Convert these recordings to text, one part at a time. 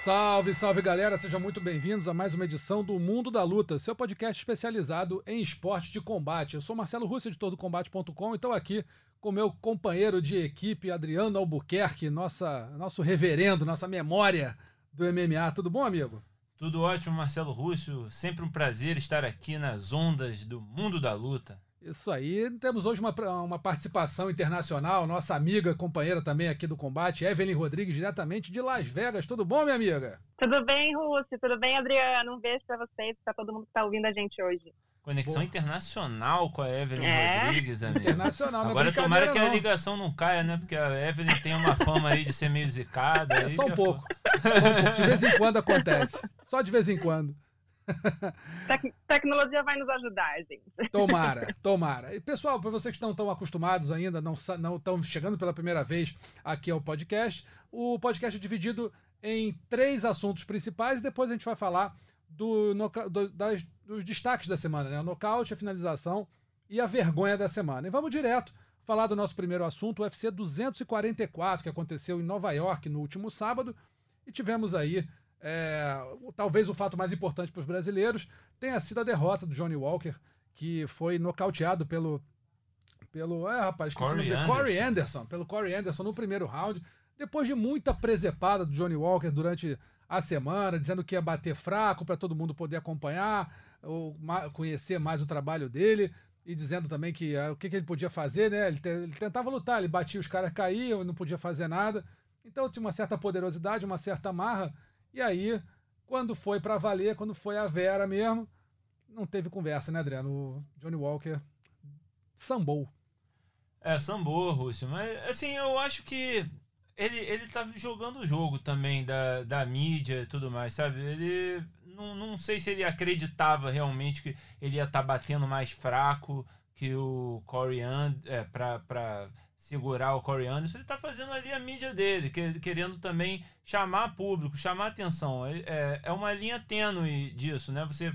Salve, salve galera, sejam muito bem-vindos a mais uma edição do Mundo da Luta, seu podcast especializado em esporte de combate. Eu sou Marcelo Russo, editor do Combate.com, e estou aqui com meu companheiro de equipe, Adriano Albuquerque, nossa, nosso reverendo, nossa memória do MMA. Tudo bom, amigo? Tudo ótimo, Marcelo Russo. Sempre um prazer estar aqui nas ondas do mundo da luta. Isso aí. Temos hoje uma, uma participação internacional, nossa amiga, companheira também aqui do combate, Evelyn Rodrigues, diretamente de Las Vegas. Tudo bom, minha amiga? Tudo bem, Russo? Tudo bem, Adriano? Um beijo para vocês, para todo mundo que está ouvindo a gente hoje. Conexão Boa. internacional com a Evelyn é. Rodrigues, amigo. Internacional, não Agora é tomara que não. a ligação não caia, né? Porque a Evelyn tem uma fama aí de ser meio zicada. É, só um pouco. Só um pouco. De vez em quando acontece. Só de vez em quando. Tec tecnologia vai nos ajudar, gente. Tomara, tomara. E pessoal, para vocês que não estão acostumados ainda, não estão chegando pela primeira vez aqui ao podcast, o podcast é dividido em três assuntos principais e depois a gente vai falar do, do, das, dos destaques da semana, né? O nocaute, a finalização e a vergonha da semana. E vamos direto falar do nosso primeiro assunto, o UFC 244, que aconteceu em Nova York no último sábado. E tivemos aí, é, talvez o fato mais importante para os brasileiros, tenha sido a derrota do Johnny Walker, que foi nocauteado pelo. Pelo. É, rapaz, Corey Anderson. Corey Anderson. Pelo Corey Anderson no primeiro round. Depois de muita presepada do Johnny Walker durante a semana, dizendo que ia bater fraco para todo mundo poder acompanhar, ou conhecer mais o trabalho dele, e dizendo também que uh, o que, que, ele podia fazer, né? Ele, te, ele, tentava lutar, ele batia, os caras caíam, não podia fazer nada. Então tinha uma certa poderosidade, uma certa marra. E aí, quando foi para valer, quando foi a Vera mesmo, não teve conversa, né, Adriano? O Johnny Walker sambou. É, sambou, Rússio. Mas, assim, eu acho que ele, ele tá jogando o jogo também da, da mídia e tudo mais, sabe? Ele. Não, não sei se ele acreditava realmente que ele ia estar tá batendo mais fraco que o Corey Anderson, é, pra, pra segurar o Corey Anderson. Ele tá fazendo ali a mídia dele, querendo também chamar público, chamar atenção. É, é, é uma linha tênue disso, né? Você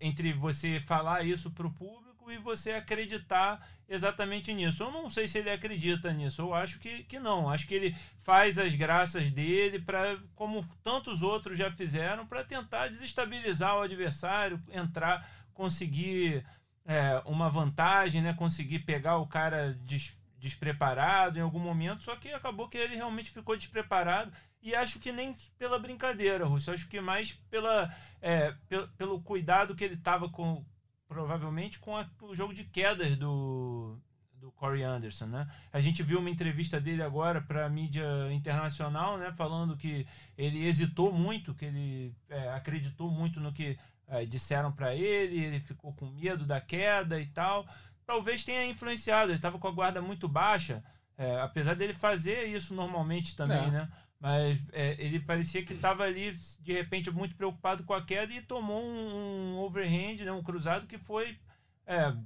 entre você falar isso pro público e você acreditar exatamente nisso. Eu não sei se ele acredita nisso, eu acho que, que não. Acho que ele faz as graças dele para, como tantos outros já fizeram, para tentar desestabilizar o adversário, entrar, conseguir é, uma vantagem, né? conseguir pegar o cara des, despreparado em algum momento, só que acabou que ele realmente ficou despreparado e acho que nem pela brincadeira, Russo, acho que mais pela, é, pelo, pelo cuidado que ele estava com provavelmente com a, o jogo de quedas do, do Corey Anderson, né? A gente viu uma entrevista dele agora para a mídia internacional, né? Falando que ele hesitou muito, que ele é, acreditou muito no que é, disseram para ele, ele ficou com medo da queda e tal. Talvez tenha influenciado, ele estava com a guarda muito baixa, é, apesar dele fazer isso normalmente também, é. né? Mas é, ele parecia que estava ali, de repente, muito preocupado com a queda e tomou um, um overhand, né, um cruzado que foi é,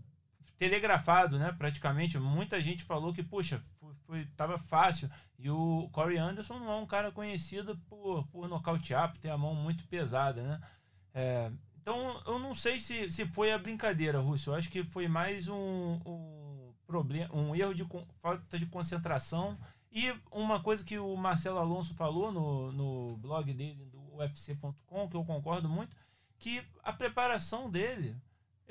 telegrafado, né, praticamente. Muita gente falou que, puxa, foi, tava fácil. E o Corey Anderson não é um cara conhecido por, por nocautear, por ter a mão muito pesada, né? Então, eu não sei se, se foi a brincadeira, Russo. Eu acho que foi mais um, um, problema, um erro de falta de concentração e uma coisa que o Marcelo Alonso falou no, no blog dele, do UFC.com, que eu concordo muito, que a preparação dele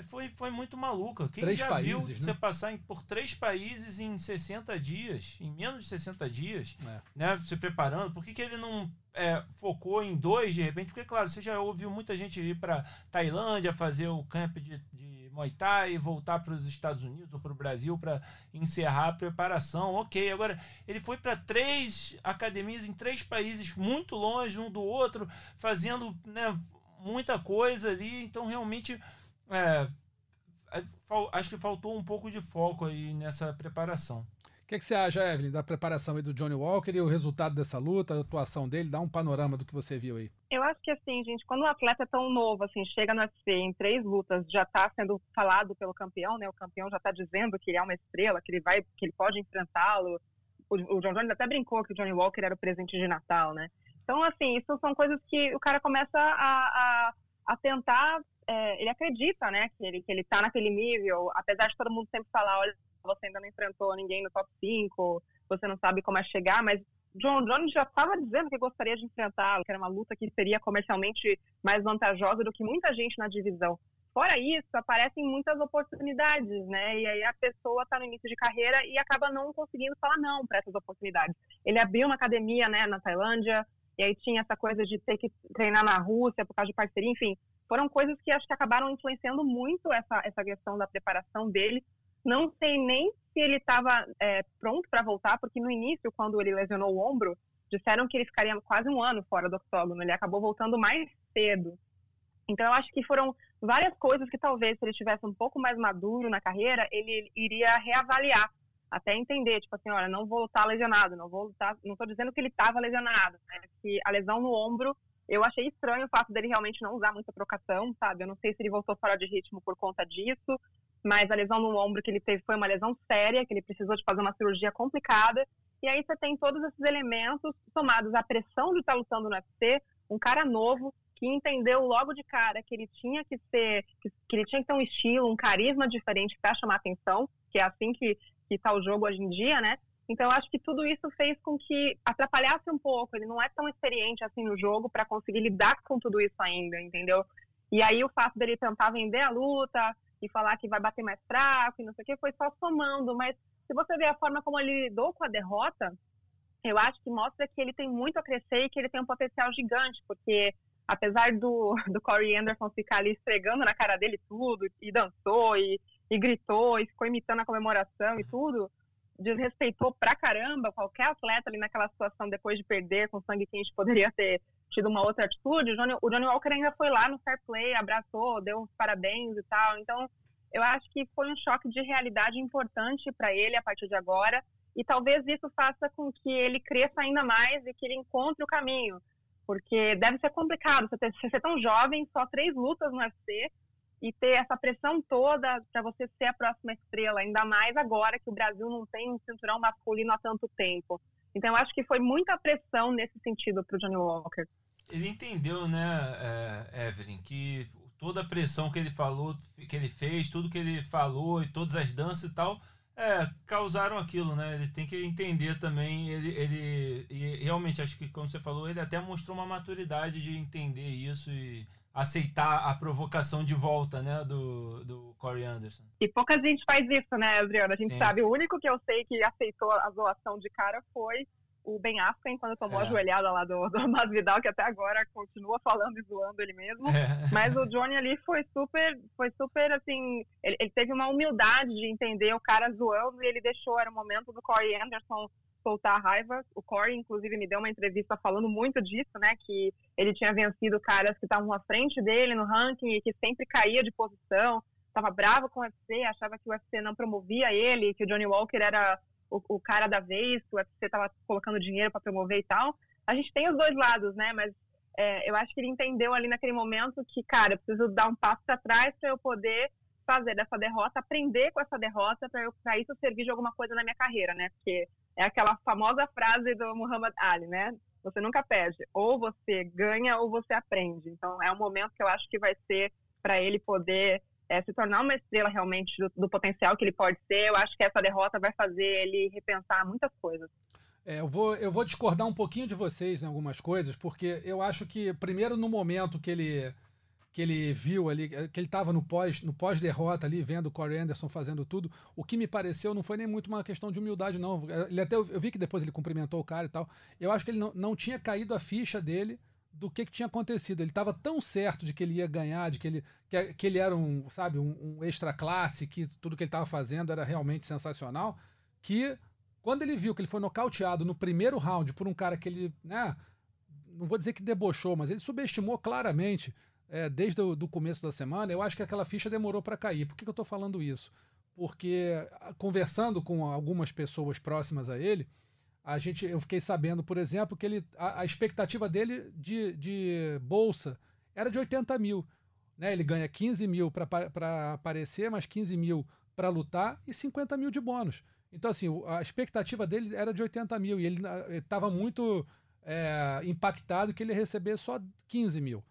foi, foi muito maluca. Quem três já países, viu né? você passar em, por três países em 60 dias, em menos de 60 dias, é. né? Se preparando, por que, que ele não é, focou em dois de repente? Porque, claro, você já ouviu muita gente ir para Tailândia fazer o camp de, de Muay Thai, voltar para os Estados Unidos ou para o Brasil para encerrar a preparação. Ok, agora ele foi para três academias em três países muito longe um do outro, fazendo né, muita coisa ali. Então, realmente, é, acho que faltou um pouco de foco aí nessa preparação que, que você acha, Evelyn, da preparação aí do Johnny Walker e o resultado dessa luta, a atuação dele? Dá um panorama do que você viu aí. Eu acho que assim, gente, quando um atleta é tão novo, assim, chega no UFC em três lutas, já está sendo falado pelo campeão, né? O campeão já está dizendo que ele é uma estrela, que ele vai, que ele pode enfrentá-lo o, o John Jones até brincou que o Johnny Walker era o presente de Natal, né? Então, assim, isso são coisas que o cara começa a, a, a tentar, é, ele acredita, né, que ele, que ele tá naquele nível, apesar de todo mundo sempre falar, olha, você ainda não enfrentou ninguém no top 5, você não sabe como é chegar, mas John Jones já estava dizendo que gostaria de enfrentá-lo, que era uma luta que seria comercialmente mais vantajosa do que muita gente na divisão. Fora isso, aparecem muitas oportunidades, né? E aí a pessoa está no início de carreira e acaba não conseguindo falar não para essas oportunidades. Ele abriu uma academia, né, na Tailândia, e aí tinha essa coisa de ter que treinar na Rússia por causa de parceria, enfim, foram coisas que acho que acabaram influenciando muito essa, essa questão da preparação dele. Não sei nem se ele estava é, pronto para voltar, porque no início, quando ele lesionou o ombro, disseram que ele ficaria quase um ano fora do octógono. Ele acabou voltando mais cedo. Então, eu acho que foram várias coisas que talvez, se ele tivesse um pouco mais maduro na carreira, ele iria reavaliar, até entender, tipo assim, olha, não vou estar lesionado, não vou estar, não estou dizendo que ele estava lesionado, né? que a lesão no ombro, eu achei estranho o fato dele realmente não usar muita trocação, sabe? Eu não sei se ele voltou fora de ritmo por conta disso, mas a lesão no ombro que ele teve foi uma lesão séria, que ele precisou de fazer uma cirurgia complicada, e aí você tem todos esses elementos somados à pressão de estar lutando no UFC, um cara novo, que entendeu logo de cara que ele tinha que ser, que, que ele tinha que ter um estilo, um carisma diferente para chamar atenção, que é assim que está o jogo hoje em dia, né? Então, eu acho que tudo isso fez com que atrapalhasse um pouco. Ele não é tão experiente assim no jogo para conseguir lidar com tudo isso ainda, entendeu? E aí, o fato dele tentar vender a luta e falar que vai bater mais fraco e não sei o que, foi só somando. Mas se você ver a forma como ele lidou com a derrota, eu acho que mostra que ele tem muito a crescer e que ele tem um potencial gigante, porque apesar do, do Corey Anderson ficar ali esfregando na cara dele tudo, e dançou, e, e gritou, e ficou imitando a comemoração e tudo, desrespeitou pra caramba qualquer atleta ali naquela situação depois de perder com sangue quente poderia ter tido uma outra atitude. O Johnny, o Johnny Walker ainda foi lá no fair play, abraçou, deu uns parabéns e tal. Então, eu acho que foi um choque de realidade importante para ele a partir de agora. E talvez isso faça com que ele cresça ainda mais e que ele encontre o caminho porque deve ser complicado você ser tão jovem, só três lutas no UFC, e ter essa pressão toda para você ser a próxima estrela, ainda mais agora que o Brasil não tem um cinturão masculino há tanto tempo. Então, eu acho que foi muita pressão nesse sentido para o Johnny Walker. Ele entendeu, né, é, Evelyn, que toda a pressão que ele falou, que ele fez, tudo que ele falou e todas as danças e tal, é, causaram aquilo, né? Ele tem que entender também. Ele, ele realmente, acho que, como você falou, ele até mostrou uma maturidade de entender isso e aceitar a provocação de volta, né, do, do Corey Anderson. E pouca gente faz isso, né, Adriana? A gente Sim. sabe, o único que eu sei que aceitou a zoação de cara foi o Ben Affleck quando tomou é. a joelhada lá do, do Masvidal, que até agora continua falando e zoando ele mesmo. É. Mas o Johnny ali foi super, foi super assim, ele, ele, teve uma humildade de entender o cara zoando e ele deixou, era o momento do Corey Anderson soltar a raiva. O Corey, inclusive, me deu uma entrevista falando muito disso, né, que ele tinha vencido caras que estavam à frente dele no ranking e que sempre caía de posição, estava bravo com o UFC, achava que o UFC não promovia ele, que o Johnny Walker era o, o cara da vez, que o UFC estava colocando dinheiro para promover e tal. A gente tem os dois lados, né? Mas é, eu acho que ele entendeu ali naquele momento que, cara, eu preciso dar um passo para trás para eu poder fazer dessa derrota, aprender com essa derrota, para isso servir de alguma coisa na minha carreira, né? Porque é aquela famosa frase do Muhammad Ali, né? Você nunca perde, ou você ganha ou você aprende. Então é um momento que eu acho que vai ser para ele poder é, se tornar uma estrela realmente do, do, potencial que ele pode ser, eu acho que essa derrota vai fazer ele repensar muitas coisas. É, eu, vou, eu vou discordar um pouquinho de vocês em algumas coisas, porque eu acho que, primeiro, no momento que ele que ele viu ali, que ele estava no pós no pós derrota ali vendo o Corey Anderson fazendo tudo, o que me pareceu não foi nem muito uma questão de humildade não. Ele até eu vi que depois ele cumprimentou o cara e tal. Eu acho que ele não, não tinha caído a ficha dele do que, que tinha acontecido. Ele estava tão certo de que ele ia ganhar, de que ele, que, que ele era um, sabe, um, um extra classe, que tudo que ele estava fazendo era realmente sensacional, que quando ele viu que ele foi nocauteado no primeiro round por um cara que ele, né, não vou dizer que debochou, mas ele subestimou claramente é, desde o do começo da semana, eu acho que aquela ficha demorou para cair. Por que, que eu estou falando isso? Porque conversando com algumas pessoas próximas a ele, a gente, eu fiquei sabendo, por exemplo, que ele, a, a expectativa dele de, de bolsa era de 80 mil. Né? Ele ganha 15 mil para aparecer, mais 15 mil para lutar e 50 mil de bônus. Então, assim, a expectativa dele era de 80 mil e ele estava muito é, impactado que ele ia receber só 15 mil,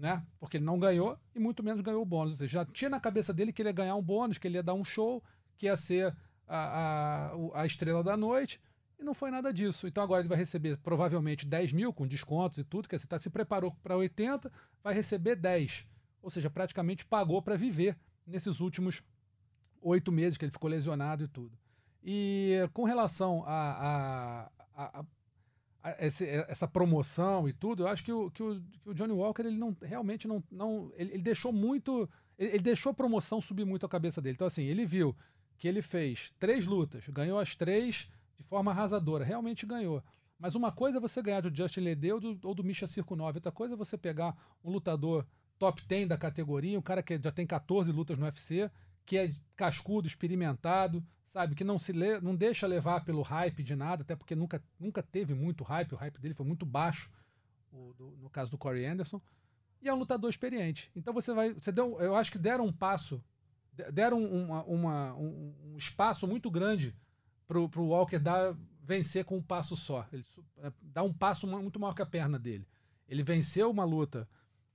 né? Porque ele não ganhou e muito menos ganhou o bônus. Ou seja, já tinha na cabeça dele que ele ia ganhar um bônus, que ele ia dar um show, que ia ser a, a, a estrela da noite. E não foi nada disso. Então agora ele vai receber provavelmente 10 mil com descontos e tudo, que você tá, se preparou para 80, vai receber 10. Ou seja, praticamente pagou para viver nesses últimos oito meses que ele ficou lesionado e tudo. E com relação a- a- a- a esse- essa promoção e tudo, eu acho que o, que o, que o Johnny Walker ele não realmente não, não ele, ele deixou muito ele, ele deixou a promoção subir muito a cabeça dele. Então assim, ele viu que ele fez três lutas, ganhou as três de forma arrasadora, realmente ganhou. Mas uma coisa é você ganhar do Justin Ledeu ou do, ou do Misha Circo 9, outra coisa é você pegar um lutador top 10 da categoria, um cara que já tem 14 lutas no UFC, que é cascudo, experimentado, sabe? Que não se lê, não deixa levar pelo hype de nada, até porque nunca, nunca teve muito hype, o hype dele foi muito baixo, o do- no caso do Corey Anderson. E é um lutador experiente. Então você vai. Você deu, eu acho que deram um passo, de- deram uma, uma- um, um espaço muito grande pro, pro Walker dar, vencer com um passo só. Ele é, dá um passo mu- muito maior que a perna dele. Ele venceu uma luta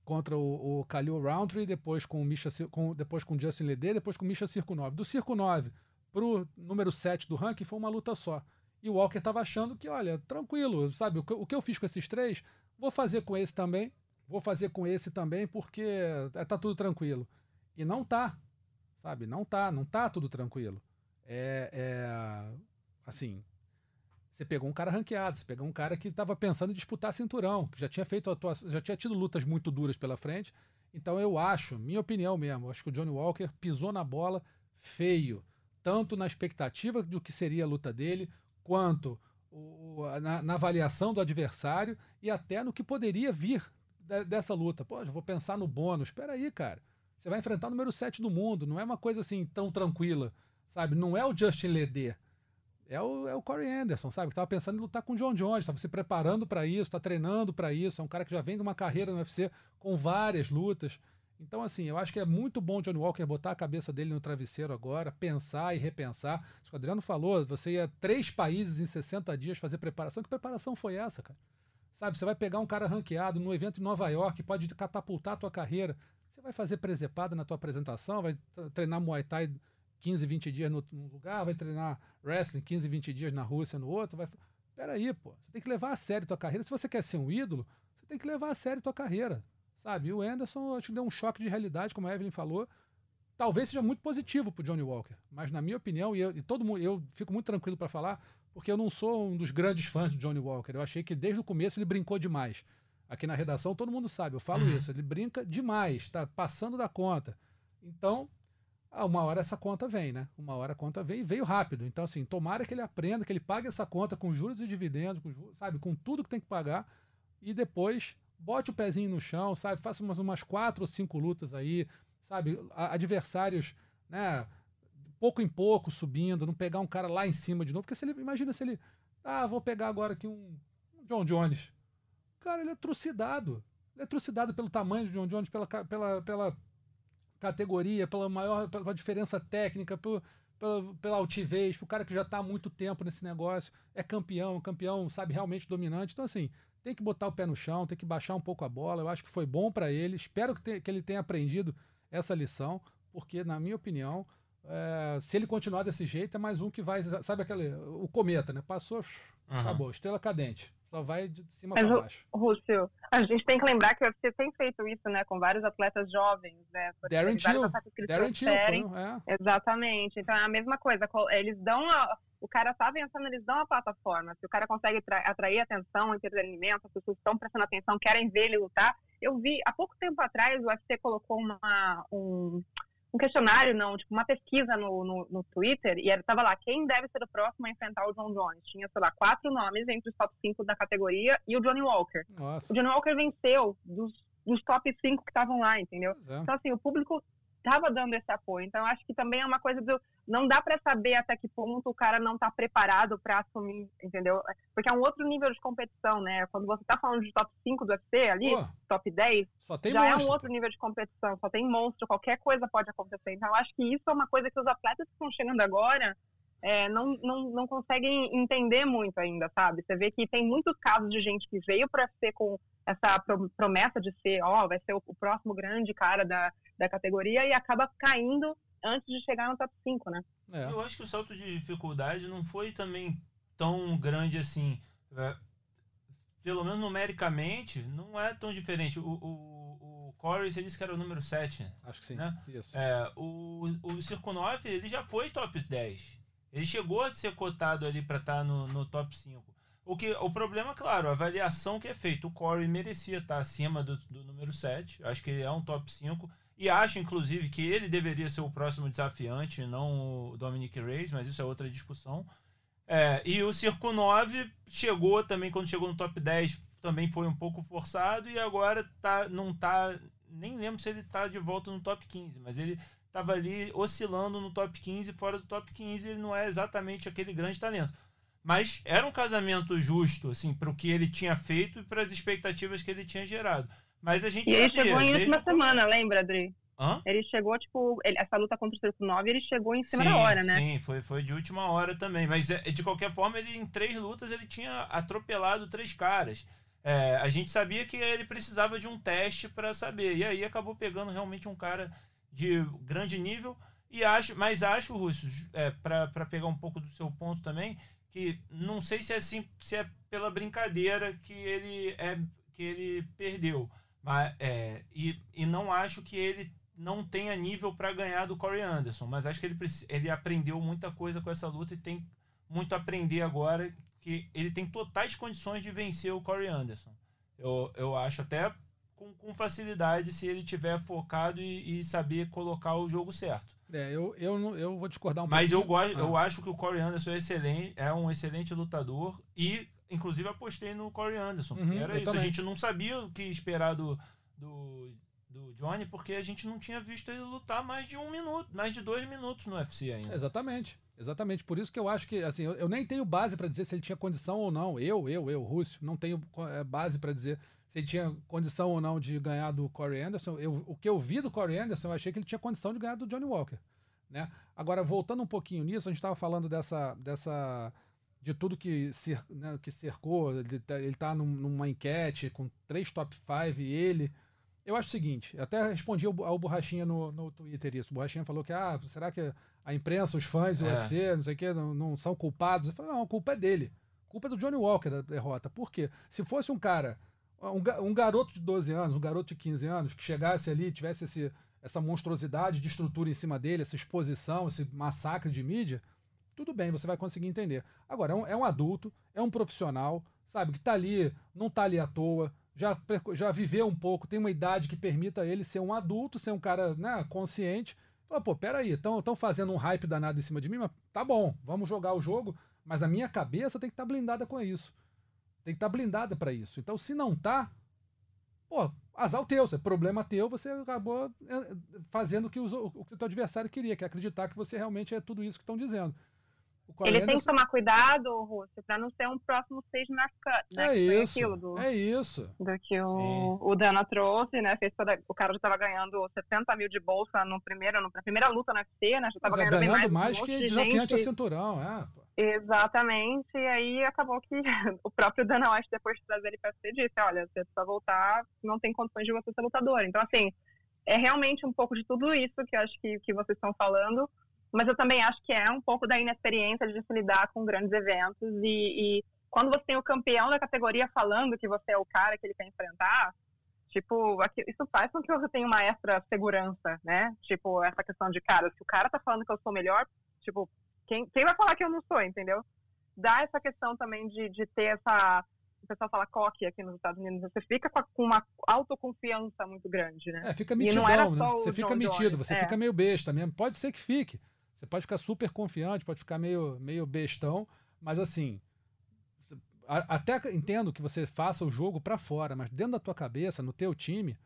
contra o, o Khalil Roundtree, depois com o Misha, com, depois com Justin Lede, depois com o Misha Circo 9. Do Circo 9 pro número 7 do ranking foi uma luta só. E o Walker estava achando que, olha, tranquilo, sabe? O que, o que eu fiz com esses três, vou fazer com esse também, vou fazer com esse também, porque é, tá tudo tranquilo. E não tá, sabe? Não tá, não tá tudo tranquilo. É, é assim, você pegou um cara ranqueado, você pegou um cara que estava pensando em disputar cinturão, que já tinha feito atuação, já tinha tido lutas muito duras pela frente. Então eu acho, minha opinião mesmo, eu acho que o Johnny Walker pisou na bola feio, tanto na expectativa do que seria a luta dele, quanto o- na, na avaliação do adversário e até no que poderia vir de- dessa luta. Pô, já vou pensar no bônus. Espera aí, cara. Você vai enfrentar o número 7 do mundo, não é uma coisa assim tão tranquila, sabe? Não é o Justin Lede. É o, é o Corey Anderson, sabe? Que tava pensando em lutar com o John Jones, estava se preparando para isso, está treinando para isso. É um cara que já vem de uma carreira no UFC com várias lutas. Então, assim, eu acho que é muito bom o Johnny Walker botar a cabeça dele no travesseiro agora, pensar e repensar. Isso que o Adriano falou, você ia três países em 60 dias fazer preparação. Que preparação foi essa, cara? Sabe, você vai pegar um cara ranqueado num evento em Nova York, pode catapultar a tua carreira. Você vai fazer presepada na tua apresentação, vai treinar Muay Thai 15, 20 dias no, num lugar, vai treinar wrestling 15, 20 dias na Rússia no outro. Vai... Peraí, pô. Você tem que levar a sério tua carreira. Se você quer ser um ídolo, você tem que levar a sério tua carreira. Sabe? E o Anderson, acho que deu um choque de realidade, como a Evelyn falou. Talvez seja muito positivo pro Johnny Walker. Mas, na minha opinião, e, eu, e todo mundo, eu fico muito tranquilo para falar, porque eu não sou um dos grandes fãs do Johnny Walker. Eu achei que desde o começo ele brincou demais. Aqui na redação todo mundo sabe, eu falo Uhum. isso. Ele brinca demais, tá passando da conta. Então, ah, uma hora essa conta vem, né? Uma hora a conta vem e veio rápido. Então, assim, tomara que ele aprenda, que ele pague essa conta com juros e dividendos, com sabe, com tudo que tem que pagar, e depois bote o pezinho no chão, sabe? Faça umas, umas quatro ou cinco lutas aí, sabe? Adversários, né? Pouco em pouco subindo, não pegar um cara lá em cima de novo, porque se ele, imagina se ele, ah, vou pegar agora aqui um, um John Jones. Cara, ele é trucidado. Ele é trucidado pelo tamanho do John Jones, pela, pela, pela categoria, pela maior pela diferença técnica, pelo, pela, pela altivez, pro cara que já está há muito tempo nesse negócio, é campeão, campeão, sabe, realmente dominante. Então, assim, tem que botar o pé no chão, tem que baixar um pouco a bola. Eu acho que foi bom para ele. Espero que, te- que ele tenha aprendido essa lição, porque, na minha opinião, é, se ele continuar desse jeito, é mais um que vai, sabe aquele, o cometa, né? Passou, Aham. acabou, estrela cadente. Só vai de cima para baixo. Rússio, a gente tem que lembrar que o UFC tem feito isso, né, com vários atletas jovens, né? Darren Till, Darren Till é. Exatamente. Então é a mesma coisa. co- Eles dão a, o cara tá vencendo, eles dão a plataforma. Se o cara consegue tra- atrair atenção, entretenimento, as pessoas estão prestando atenção, querem ver ele lutar. Eu vi há pouco tempo atrás o UFC colocou uma, um, um questionário, não, tipo uma pesquisa no, no, no Twitter e estava lá quem deve ser o próximo a enfrentar o John Jones. Tinha, sei lá, quatro nomes entre os top 5 da categoria e o Johnny Walker. Nossa. O Johnny Walker venceu dos, dos top 5 que estavam lá, entendeu? É. Então, assim, o público estava dando esse apoio. Então, eu acho que também é uma coisa do. Não dá para saber até que ponto o cara não está preparado para assumir, entendeu? Porque é um outro nível de competição, né? Quando você está falando de top 5 do UFC ali, Pô, top 10, só tem já é monstro. um outro nível de competição. Só tem monstro, qualquer coisa pode acontecer. Então, eu acho que isso é uma coisa que os atletas que estão chegando agora é, não, não, não conseguem entender muito ainda, sabe? Você vê que tem muitos casos de gente que veio para ser com essa promessa de ser, ó, oh, vai ser o, o, próximo grande cara da, da categoria e acaba caindo antes de chegar no top 5, né? É. Eu acho que o salto de dificuldade não foi também tão grande assim. É, pelo menos numericamente, não é tão diferente. O, o, o Corey, você disse que era o número 7. Acho que sim. Né? Isso. É, o, o Circo 9, ele já foi top 10. Ele chegou a ser cotado ali para estar tá no, no top 5. O, que, o problema, claro, a avaliação que é feita. O Corey merecia estar acima do, do número 7. Acho que ele é um top 5. E acho, inclusive, que ele deveria ser o próximo desafiante, não o Dominic Reis, mas isso é outra discussão. É, e o Circo 9 chegou também, quando chegou no top 10, também foi um pouco forçado. E agora tá, não tá. Nem lembro se ele tá de volta no top 15, mas ele estava ali oscilando no top 15, fora do top 15, ele não é exatamente aquele grande talento. Mas era um casamento justo, assim, para o que ele tinha feito e para as expectativas que ele tinha gerado. Mas a gente. E ele chegou em última semana, lembra, Adri? Hã? Ele chegou, tipo, ele, essa luta contra o Circo 9, ele chegou em cima sim, da hora, né? Sim, foi, foi de última hora também. Mas, é, de qualquer forma, ele em três lutas ele tinha atropelado três caras. É, a gente sabia que ele precisava de um teste para saber. E aí acabou pegando realmente um cara de grande nível. E acho, mas acho, Russo, é, para pegar um pouco do seu ponto também, que não sei se é assim, se é pela brincadeira que ele é que ele perdeu, mas é, e, e não acho que ele não tenha nível para ganhar do Corey Anderson, mas acho que ele ele aprendeu muita coisa com essa luta e tem muito a aprender agora que ele tem totais condições de vencer o Corey Anderson. Eu, eu acho até com, com facilidade se ele tiver focado e, e saber colocar o jogo certo. É, eu, eu, eu vou discordar um Mas pouquinho. Mas eu, gosto, ah. eu acho que o Corey Anderson é excelente, é um excelente lutador e, inclusive, apostei no Corey Anderson. Uhum, era isso. Também. A gente não sabia o que esperar do, do, do Johnny, porque a gente não tinha visto ele lutar mais de um minuto, mais de dois minutos no UFC ainda. Exatamente. Exatamente. Por isso que eu acho que, assim, eu, eu nem tenho base para dizer se ele tinha condição ou não. Eu, eu, eu, Rússio, não tenho é, base para dizer se ele tinha condição ou não de ganhar do Corey Anderson. Eu, o que eu vi do Corey Anderson, eu achei que ele tinha condição de ganhar do Johnny Walker. Né? Agora, voltando um pouquinho nisso, a gente estava falando dessa, dessa de tudo que, né, que cercou. Ele está tá num, numa enquete com três top 5 e ele. Eu acho o seguinte, até respondi ao, ao Borrachinha no, no Twitter isso. O Borrachinha falou que, ah, será que a imprensa, os fãs do é. UFC, não sei o quê, não, não, são culpados? Eu falei, não, a culpa é dele. A culpa é do Johnny Walker da derrota. Por quê? Se fosse um cara um, um, garoto de 12 anos, um garoto de 15 anos, que chegasse ali, tivesse esse, essa monstruosidade de estrutura em cima dele, essa exposição, esse massacre de mídia, tudo bem, você vai conseguir entender. Agora, é um, é um adulto, é um profissional, sabe, que está ali, não está ali à toa, já, já viveu um pouco, tem uma idade que permita ele ser um adulto, ser um cara né, consciente. Fala, pô, peraí, estão fazendo um hype danado em cima de mim, mas tá bom, vamos jogar o jogo, mas a minha cabeça tem que estar tá blindada com isso. Tem que estar tá blindada para isso. Então, se não tá, pô, azar o teu, é problema teu, você acabou é, fazendo o que, o, o que o teu adversário queria, que é acreditar que você realmente é tudo isso que estão dizendo. Ele tem que tomar cuidado, Rússia, para não ser um próximo stage na cut, né? É isso, do, é isso. Do que o, o Dana trouxe, né? Fez toda, o cara já estava ganhando 70 mil de bolsa no primeiro, no, na primeira luta no UFC, né? Já estava é, ganhando, ganhando mais, mais que desafiante a cinturão, é. Exatamente, e aí acabou que o próprio Dana White, depois de trazer ele para UFC, disse, olha, você precisa voltar, não tem condições de você ser lutador. Então, assim, é realmente um pouco de tudo isso que eu acho que, que vocês estão falando, mas eu também acho que é um pouco da inexperiência de se lidar com grandes eventos e, e quando você tem o campeão da categoria falando que você é o cara que ele quer enfrentar, tipo, isso faz com que eu tenha uma extra segurança, né? Tipo, essa questão de, cara, se o cara tá falando que eu sou melhor, tipo, quem, quem vai falar que eu não sou, entendeu? Dá essa questão também de, de ter essa. O pessoal fala coque aqui nos Estados Unidos, você fica com, uma autoconfiança muito grande, né? É, fica mitidão, né? Você fica John metido, Jones. você é. fica meio besta mesmo. Pode ser que fique. Você pode ficar super confiante, pode ficar meio, meio bestão, mas assim, até entendo que você faça o jogo para fora, mas dentro da tua cabeça, no teu time,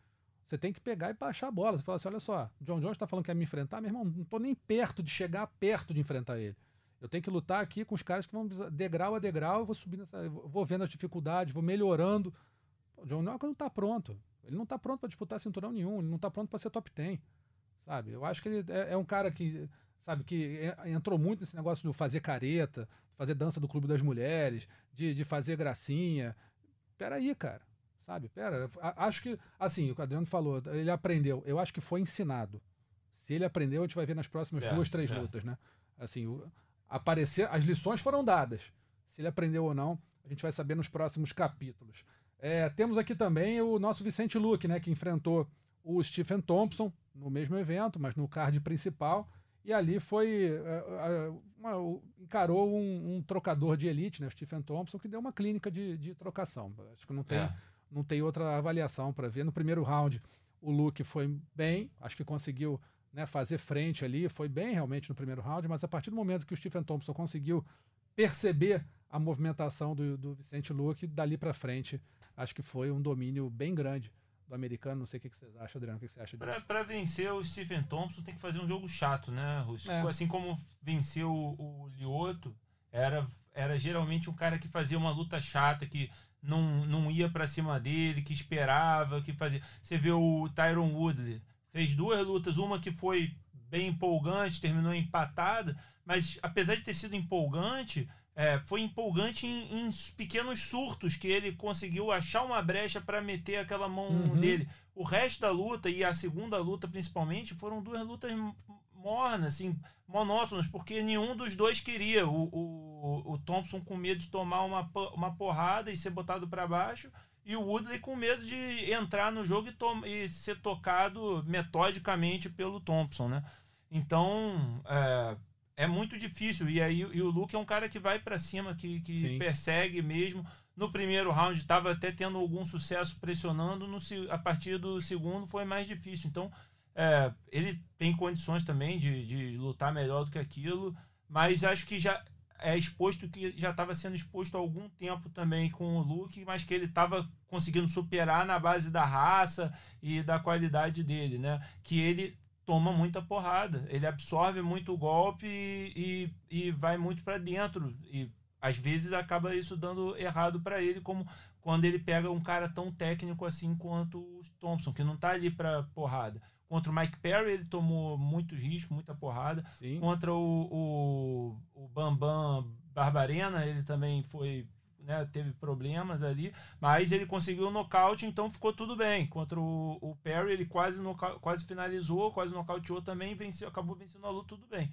você tem que pegar e baixar a bola. Você fala assim: olha só, John Jones está falando que quer me enfrentar, meu irmão, não estou nem perto de chegar perto de enfrentar ele. Eu tenho que lutar aqui com os caras que vão degrau a degrau, eu vou subindo, essa, vou vendo as dificuldades, vou melhorando. O John Jones não está pronto. Ele não está pronto para disputar cinturão nenhum, ele não está pronto para ser top 10. Sabe? Eu acho que ele é, é um cara que sabe? Que entrou muito nesse negócio de fazer careta, fazer dança do Clube das Mulheres, de, de fazer gracinha. Peraí, cara, sabe? Pera, acho que, assim, o Adriano falou, ele aprendeu. Eu acho que foi ensinado. Se ele aprendeu, a gente vai ver nas próximas certo, duas, três certo. lutas, né? Assim, o, aparecer, as lições foram dadas. Se ele aprendeu ou não, a gente vai saber nos próximos capítulos. É, temos aqui também o nosso Vicente Luque, né, que enfrentou o Stephen Thompson no mesmo evento, mas no card principal. E ali foi. Uh, uma, encarou um, um, trocador de elite, né, o Stephen Thompson, que deu uma clínica de, de trocação. Acho que não tem, é. não tem outra avaliação para ver. No primeiro round, o Luke foi bem, acho que conseguiu né, fazer frente ali, foi bem realmente no primeiro round, mas a partir do momento que o Stephen Thompson conseguiu perceber a movimentação do, do Vicente Luque, dali para frente, acho que foi um domínio bem grande do americano. Não sei o que, vocês acham, Adriano, o que você acha disso? Para vencer o Stephen Thompson tem que fazer um jogo chato, né, Russo? É. Assim como venceu o, o Lioto, era, era geralmente um cara que fazia uma luta chata, que não, não ia para cima dele, que esperava, que fazia. Você vê o Tyron Woodley, fez duas lutas, uma que foi bem empolgante, terminou empatada, mas apesar de ter sido empolgante, é, foi empolgante em, em, pequenos surtos que ele conseguiu achar uma brecha para meter aquela mão uhum. dele. O resto da luta e a segunda luta principalmente foram duas lutas mornas, assim, monótonas, porque nenhum dos dois queria. O, o, o Thompson com medo de tomar uma, uma porrada e ser botado para baixo e o Woodley com medo de entrar no jogo e, e ser tocado metodicamente pelo Thompson, né? Então, é, é muito difícil. E aí e o Luke é um cara que vai para cima, que, que persegue mesmo. No primeiro round estava até tendo algum sucesso pressionando, no, a partir do segundo foi mais difícil. Então, é, ele tem condições também de, de lutar melhor do que aquilo, mas acho que já é exposto que já estava sendo exposto há algum tempo também com o Luke, mas que ele estava conseguindo superar na base da raça e da qualidade dele, né? Que ele toma muita porrada, ele absorve muito o golpe e, e, e vai muito para dentro e às vezes acaba isso dando errado para ele, como quando ele pega um cara tão técnico assim quanto o Thompson, que não está ali para porrada. Contra o Mike Perry, ele tomou muito risco, muita porrada. Sim. Contra o, o, o Bambam Barbarena, ele também foi. Né, teve problemas ali, mas ele conseguiu o nocaute, então ficou tudo bem. Contra o, o Perry, ele quase, noca, quase finalizou, quase nocauteou também, venceu, acabou vencendo a luta, tudo bem.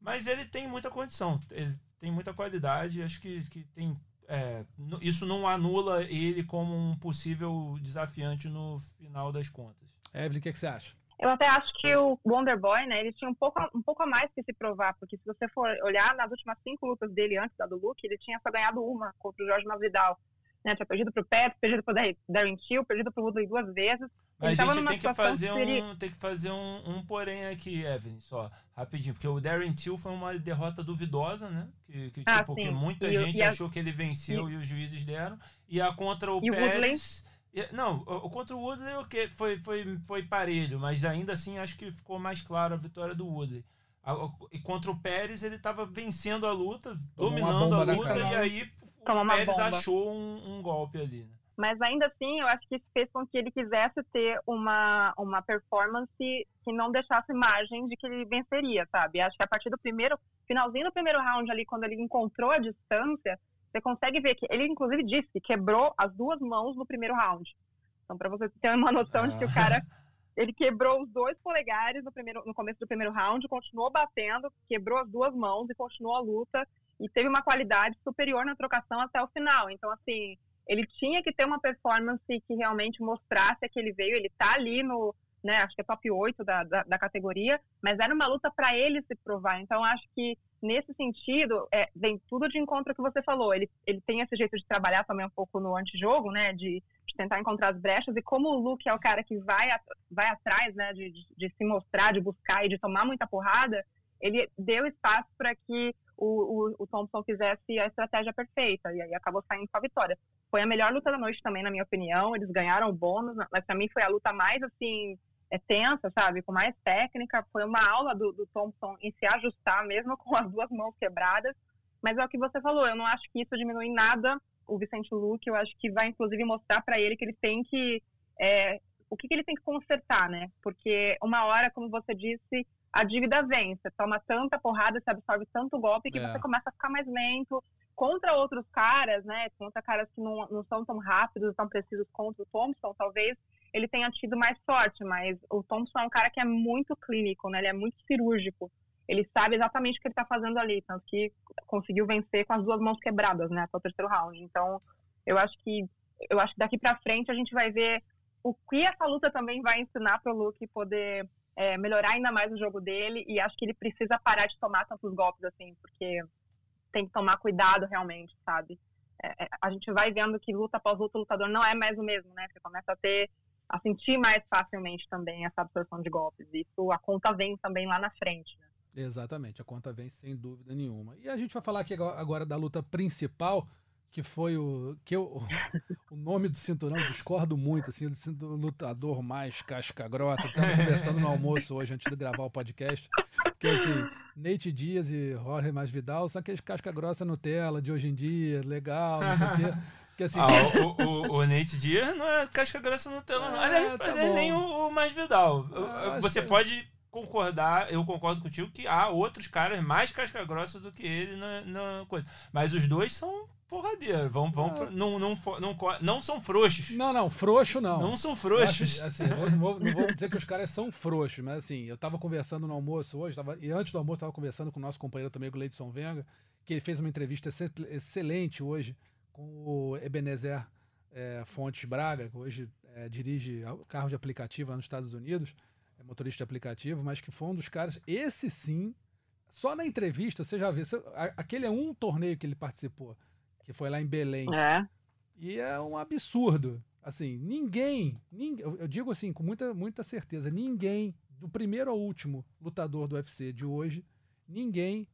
Mas ele tem muita condição, ele tem muita qualidade, acho que, que tem. É, isso não anula ele como um possível desafiante no final das contas. Evelyn, o que, que você acha? Eu até acho que o Wonder Boy, né, ele tinha um pouco, um pouco a mais que se provar, porque se você for olhar nas últimas cinco lutas dele antes da do Luke, ele tinha só ganhado uma contra o Jorge Masvidal. Né, tinha perdido pro Pet, perdido pro Darren Till, perdido pro Woodley duas vezes. Mas a gente tem que, fazer um, tem que fazer um, um porém aqui, Evelyn, só, rapidinho, porque o Darren Till foi uma derrota duvidosa, né? Que, que, ah, tipo, que muita e, gente e achou a... que ele venceu e... e... os juízes deram. E a contra o Pérez... Não, o, contra o Woodley okay, foi, foi, foi parelho, mas ainda assim acho que ficou mais claro a vitória do Woodley. E contra o Pérez ele estava vencendo a luta, Tomou dominando a luta, e aí o Pérez bomba. achou um, um, golpe ali. Né? Mas ainda assim, eu acho que isso fez com que ele quisesse ter uma, uma performance que não deixasse margem de que ele venceria, sabe? Acho que a partir do primeiro, finalzinho do primeiro round ali, quando ele encontrou a distância, você consegue ver que ele, inclusive, disse que quebrou as duas mãos no primeiro round. Então, para você ter uma noção ah. de que o cara ele quebrou os dois polegares no, primeiro, no começo do primeiro round, continuou batendo, quebrou as duas mãos e continuou a luta e teve uma qualidade superior na trocação até o final. Então, assim, ele tinha que ter uma performance que realmente mostrasse que ele veio, ele tá ali no, né, acho que é top 8 da, da, da categoria, mas era uma luta para ele se provar. Então, acho que nesse sentido, é, vem tudo de encontro que você falou. Ele, ele tem esse jeito de trabalhar também um pouco no antijogo, né? De, de tentar encontrar as brechas. E como o Luke é o cara que vai, vai atrás, né? De, de, de se mostrar, de buscar e de tomar muita porrada, ele deu espaço para que o, o, o, Thompson fizesse a estratégia perfeita. E aí acabou saindo com a vitória. Foi a melhor luta da noite também, na minha opinião. Eles ganharam o bônus, mas para mim foi a luta mais, assim, é tensa, sabe? Com mais técnica. Foi uma aula do, do Thompson em se ajustar, mesmo com as duas mãos quebradas. Mas é o que você falou, eu não acho que isso diminui nada o Vicente Luque. Eu acho que vai, inclusive, mostrar para ele que ele tem que. É, o que, que ele tem que consertar, né? Porque uma hora, como você disse, a dívida vem. Você toma tanta porrada, você absorve tanto golpe que É. você começa a ficar mais lento. Contra outros caras, né? Contra caras que não, não são tão rápidos, tão precisos contra o Thompson, talvez ele tenha tido mais sorte, mas o Thompson é um cara que é muito clínico, né? Ele é muito cirúrgico. Ele sabe exatamente o que ele tá fazendo ali, tanto que conseguiu vencer com as duas mãos quebradas, né? Até o terceiro round. Então, eu acho que eu acho que daqui para frente a gente vai ver o que essa luta também vai ensinar para o Luke poder é, melhorar ainda mais o jogo dele e acho que ele precisa parar de tomar tantos golpes assim, porque tem que tomar cuidado realmente, sabe? É, é, a gente vai vendo que luta após luta o lutador não é mais o mesmo, né? Você começa a ter a sentir mais facilmente também essa absorção de golpes. Isso a conta vem também lá na frente. Né? Exatamente, a conta vem sem dúvida nenhuma. E a gente vai falar aqui agora- da luta principal, que foi o. que eu, o nome do cinturão, eu discordo muito, assim, do lutador mais casca grossa. Estava conversando no almoço hoje, antes de gravar o podcast. Que assim, Nate Dias e Jorge Masvidal são aqueles casca grossa Nutella de hoje em dia, legal, não sei o quê. Que assim, Ah, o, o, o Nate Diaz não é casca grossa no tela, não. Ah, Aliás, tá bom. nem o, o mais Vidal. Ah, Você que- pode concordar, eu concordo contigo, que há outros caras mais casca grossa do que ele na, na coisa. Mas os dois são porradeiros. Vão, vão, Ah. não, não, não, não são frouxos. não, não, frouxo não. Não são frouxos. acho, assim, não, vou, não vou dizer que os caras são frouxos, mas assim, eu tava conversando no almoço hoje, tava, e antes do almoço tava conversando com o nosso companheiro também, com o Leidson Venga, que ele fez uma entrevista excel- excelente hoje com o Ebenezer é, Fontes Braga, que hoje é, dirige carro de aplicativo lá nos Estados Unidos, é motorista de aplicativo, mas que foi um dos caras, esse sim, só na entrevista você já vê, você- aquele é um torneio que ele participou, que foi lá em Belém. É. E é um absurdo. Assim, ninguém, ninguém eu eu digo assim com muita, muita certeza, ninguém, do primeiro ao último lutador do UFC de hoje, ninguém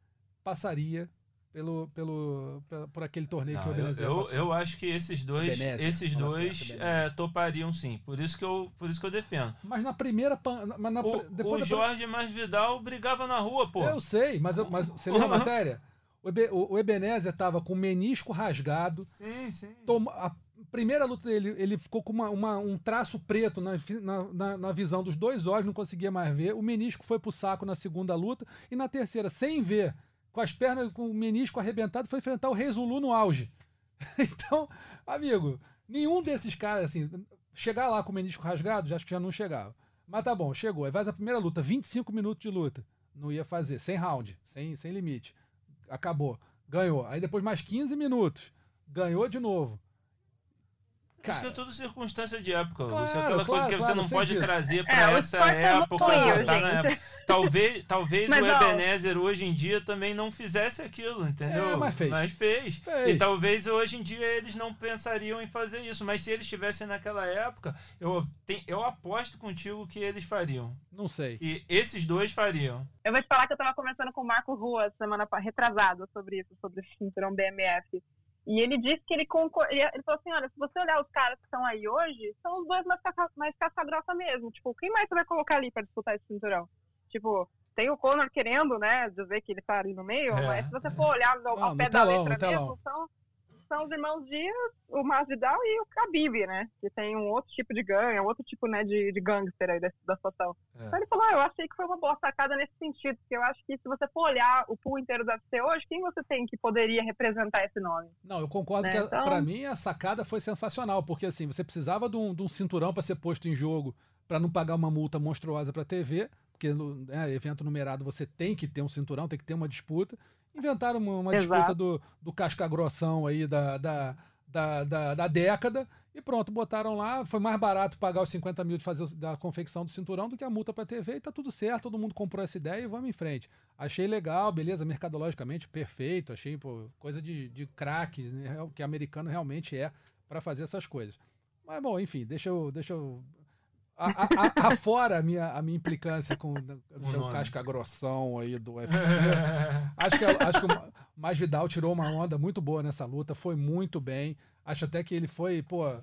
passaria pelo, pelo, pela- por aquele torneio que Não, eu, Ebenezer eu, passou. eu acho que esses dois, Ebenezer, esses dois certo, é, Ebenezer. topariam sim. Por isso que eu, por isso que eu defendo. Mas na primeira. Mas na, O, depois o da- Jorge Masvidal brigava na rua, pô. Eu sei, mas, eu- mas você leu a matéria? O, Ebe, o, o Ebenezer estava com o menisco rasgado, Sim, sim. toma- a primeira luta dele, ele ficou com uma, uma- um traço preto na, na- na visão dos dois olhos, não conseguia mais ver. O menisco foi pro saco na segunda luta. E na terceira, sem ver, com as pernas, com o menisco arrebentado, foi enfrentar o Rei Zulu no auge. Então, amigo, nenhum desses caras, assim, chegar lá com o menisco rasgado, já acho que já não chegava. Mas tá bom, chegou. Aí faz a primeira luta, 25 minutos de luta. Não ia fazer, sem round, sem, sem limite. Acabou. Ganhou. Aí depois mais 15 minutos. Ganhou de novo. Acho que é tudo circunstância de época. Claro, Isso é aquela coisa claro, que claro, você não pode disso. trazer pra É, o essa é época. botar na gente. época. Talvez, talvez Mas, o. Ebenezer hoje em dia também não fizesse aquilo, entendeu? É, mas fez. fez. Fez. E talvez hoje em dia eles não pensariam em fazer isso. Mas se eles estivessem naquela época, eu, tem- eu aposto contigo que eles fariam. Não sei. Que esses dois fariam. Eu vou te falar que eu tava conversando com o Marco Rua semana retrasada sobre isso, sobre esse cinturão BMF. E ele disse que ele concorda. Ele falou assim: olha, se você olhar os caras que estão aí hoje, são os dois mais, caça, mais casca-grossa mesmo. Tipo, quem mais você vai colocar ali pra disputar esse cinturão? Tipo, tem o Conor querendo, né, dizer que ele tá ali no meio, É. mas se você for olhar ao no pé da letra telão. mesmo, são, são os irmãos Dias, o Masvidal e o Khabib, né? Que tem um outro tipo de ganho, outro tipo, né, de, de gangster aí da, da situação. É. Então ele falou, ah, eu achei que foi uma boa sacada nesse sentido, porque eu acho que se você for olhar o pool inteiro do UFC hoje, quem você tem que poderia representar esse nome? Não, eu concordo Né, que a- então- pra mim a sacada foi sensacional, porque assim, você precisava de um, de um cinturão para ser posto em jogo para não pagar uma multa monstruosa para TV, porque no né, evento numerado você tem que ter um cinturão, tem que ter uma disputa. Inventaram uma, uma disputa do, do casca grossão aí da, da, da, da, da década e pronto, botaram lá. Foi mais barato pagar os 50 mil de fazer da confecção do cinturão do que a multa para TV e tá tudo certo, todo mundo comprou essa ideia e vamos em frente. Achei legal, beleza, mercadologicamente perfeito, achei pô, coisa de, de craque, né, que americano realmente é para fazer essas coisas. Mas bom, enfim, deixa eu. Deixa eu a- a- a- afora a minha, a minha implicância com o seu casca grossão aí do UFC. Acho que, acho que o Masvidal tirou uma onda muito boa nessa luta, foi muito bem. Acho até que ele foi, pô.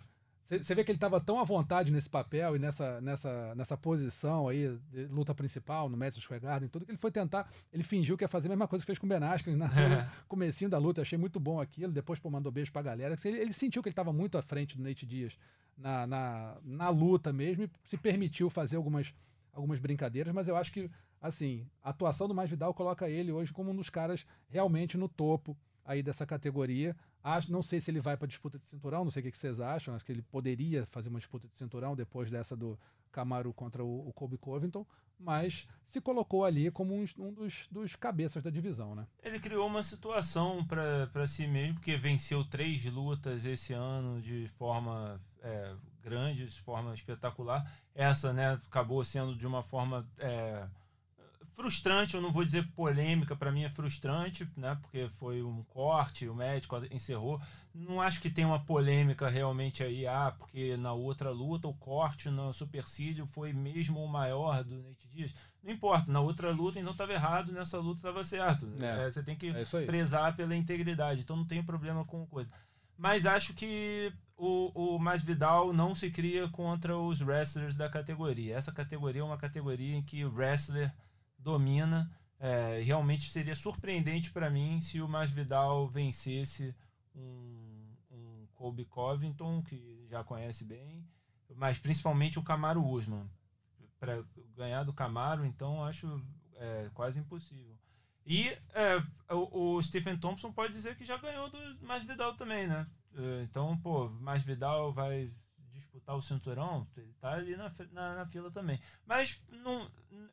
Você vê que ele estava tão à vontade nesse papel e nessa, nessa, nessa posição aí, de luta principal, no Madison Square Garden, tudo que ele foi tentar. Ele fingiu que ia fazer a mesma coisa que fez com o Ben Askren na no comecinho da luta. Achei muito bom aquilo. Depois, pô, mandou beijo pra galera. Ele, ele sentiu que ele estava muito à frente do Nate Diaz na, na, na luta mesmo e se permitiu fazer algumas, algumas brincadeiras, mas eu acho que assim, a atuação do Masvidal coloca ele hoje como um dos caras realmente no topo aí dessa categoria. Acho, não sei se ele vai para disputa de cinturão, não sei o que, vocês acham. Acho que ele poderia fazer uma disputa de cinturão depois dessa do Camaro contra o, o Colby Covington, mas se colocou ali como um, um dos, dos, cabeças da divisão, né? Ele criou uma situação para si mesmo, porque venceu três lutas esse ano de forma é, grande, de forma espetacular. Essa, né, acabou sendo de uma forma é, frustrante, eu não vou dizer polêmica, para mim é frustrante, né? Porque foi um corte, o médico encerrou. Não acho que tem uma polêmica realmente aí, ah, porque na outra luta o corte no supercílio foi mesmo o maior do Nate Dias. Não importa, na outra luta então estava errado, nessa luta estava certo. É, é, você tem que é prezar pela integridade, então não tem problema com coisa. Mas acho que o, o Masvidal não se cria contra os wrestlers da categoria. Essa categoria é uma categoria em que o wrestler domina. É, realmente seria surpreendente para mim se o Masvidal vencesse um, um Colby Covington, que já conhece bem, mas principalmente o Camaro Usman. Para ganhar do Camaro, então acho é, quase impossível. E é, o, o, Stephen Thompson pode dizer que já ganhou do Masvidal também, né? É, então, pô, Masvidal vai disputar o cinturão, ele tá ali na, na, na, fila também. Mas não,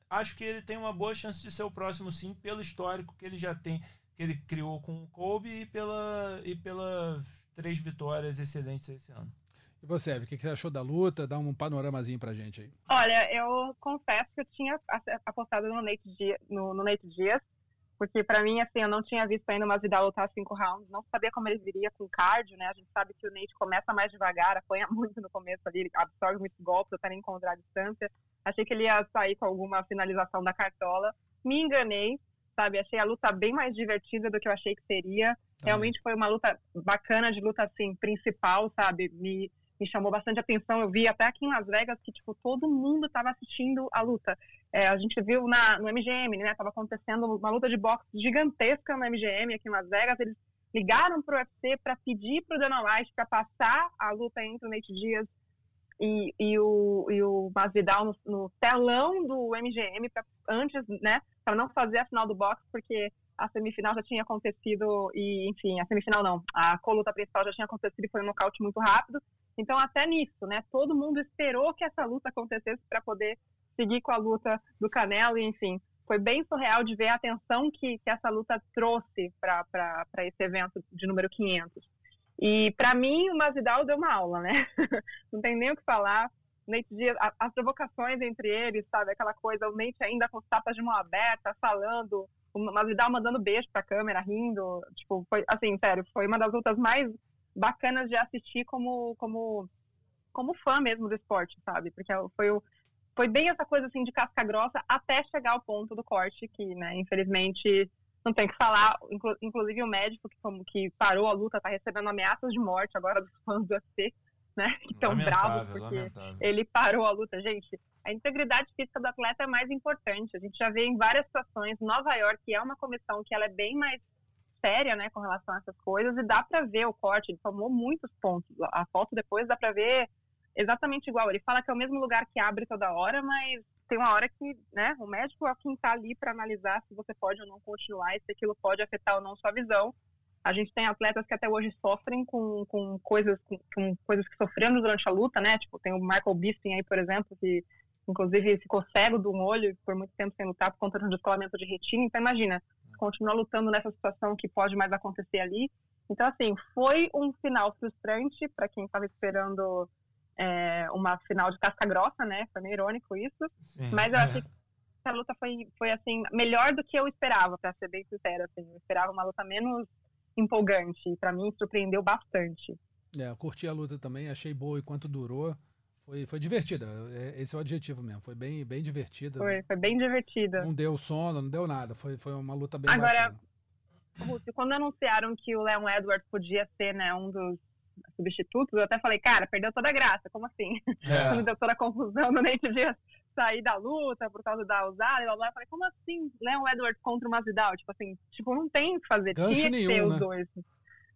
acho que ele tem uma boa chance de ser o próximo, sim, pelo histórico que ele já tem, que ele criou com o Kobe e pela e pelas três vitórias excelentes esse ano. E você, Eve, o que você achou da luta? Dá um panoramazinho pra gente aí. Olha, eu confesso que eu tinha apostado no Nate Dias, no, no Nate Dias porque para mim, assim, eu não tinha visto ainda uma Vidal lutar cinco rounds, não sabia como ele viria com cardio, né? A gente sabe que o Nate começa mais devagar, apanha muito no começo ali, ele absorve muitos golpes até nem encontrar a distância. Achei que ele ia sair com alguma finalização da cartola. Me enganei, sabe? Achei a luta bem mais divertida do que eu achei que seria. Realmente foi uma luta bacana de luta, assim, principal, sabe? Me me chamou bastante atenção. Eu vi até aqui em Las Vegas que, tipo, todo mundo estava assistindo a luta. É, a gente viu na, no MGM, né? Tava acontecendo uma luta de boxe gigantesca no MGM aqui em Las Vegas. Eles ligaram pro UFC para pedir pro Dana White para passar a luta entre o Nate Diaz e, e, o, e o Masvidal no, no telão do MGM pra, antes, né? Para não fazer a final do boxe, porque a semifinal já tinha acontecido e, enfim, a semifinal não, a coluta principal já tinha acontecido e foi um nocaute muito rápido. Então, até nisso, né? Todo mundo esperou que essa luta acontecesse para poder seguir com a luta do Canelo, e, enfim. Foi bem surreal de ver a atenção que, que essa luta trouxe para esse evento de número 500. E, para mim, o Masvidal deu uma aula, né? Não tem nem o que falar. Nate Diaz, as provocações entre eles, sabe? Aquela coisa, o Nate ainda com os tapas de mão aberta, falando, o Masvidal mandando beijo pra câmera, rindo. Tipo, foi, assim, sério, foi uma das lutas mais bacanas de assistir como, como, como fã mesmo do esporte, sabe? Porque foi, o, foi bem essa coisa assim de casca grossa até chegar ao ponto do corte, que, né, infelizmente não tem que falar, inclusive o médico que, como, que parou a luta está recebendo ameaças de morte agora dos fãs do UFC, né? Que estão bravos porque lamentável. ele parou a luta. Gente, a integridade física do atleta é mais importante. A gente já vê em várias situações, Nova York é uma comissão que ela é bem mais séria, né, com relação a essas coisas, e dá para ver o corte, ele tomou muitos pontos. A foto depois dá para ver exatamente igual. Ele fala que é o mesmo lugar que abre toda hora, mas tem uma hora que, né, o médico é quem está ali para analisar se você pode ou não continuar e se aquilo pode afetar ou não sua visão. A gente tem atletas que até hoje sofrem com, com coisas com, com coisas que sofreram durante a luta, né? Tipo, tem o Michael Bisping aí, por exemplo, que inclusive ficou cego de um olho por muito tempo sem lutar por conta de um descolamento de retina. Então, imagina, continuar lutando nessa situação que pode mais acontecer ali. Então, assim, foi um final frustrante para quem estava esperando é, uma final de casca grossa, né? Foi meio irônico isso. Sim, mas eu é. achei que a luta foi, foi, assim, melhor do que eu esperava, para ser bem sincera. Assim. Eu esperava uma luta menos empolgante. E para mim, surpreendeu bastante. É, eu curti a luta também, achei boa enquanto durou. Foi, foi divertida, é, esse é o adjetivo mesmo. Foi bem, bem divertida. Foi, foi bem divertida. Não deu sono, não deu nada. Foi, foi uma luta bem Agora, Ruth, quando anunciaram que o Leon Edwards podia ser né, um dos substitutos, eu até falei, cara, perdeu toda a graça. Como assim? É. deu toda a confusão no Nate Diaz sair da luta por causa da usada e blá blá. Eu falei, como assim Leon Edwards contra o Masvidal? Tipo assim, tipo, não tem o que fazer. Gancho tinha que ter os né? dois.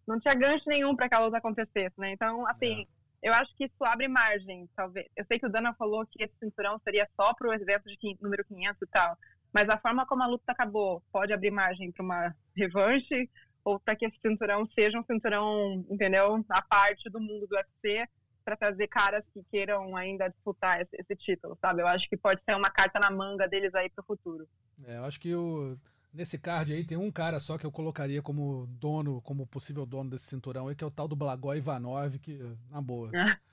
Não tinha gancho nenhum para que a luta acontecesse, né? Então, assim. É eu acho que isso abre margem, talvez. Eu sei que o Dana falou que esse cinturão seria só para o evento de número 500 e tal, Mas a forma como a luta acabou pode abrir margem para uma revanche ou para que esse cinturão seja um cinturão, entendeu, a parte do mundo do UFC para trazer caras que queiram ainda disputar esse, esse, título, sabe? Eu acho que pode ser uma carta na manga deles aí para o futuro. É, eu acho que o, nesse card aí tem um cara só que eu colocaria como dono, como possível dono desse cinturão aí, que é o tal do Blagoj Ivanov, que, na boa.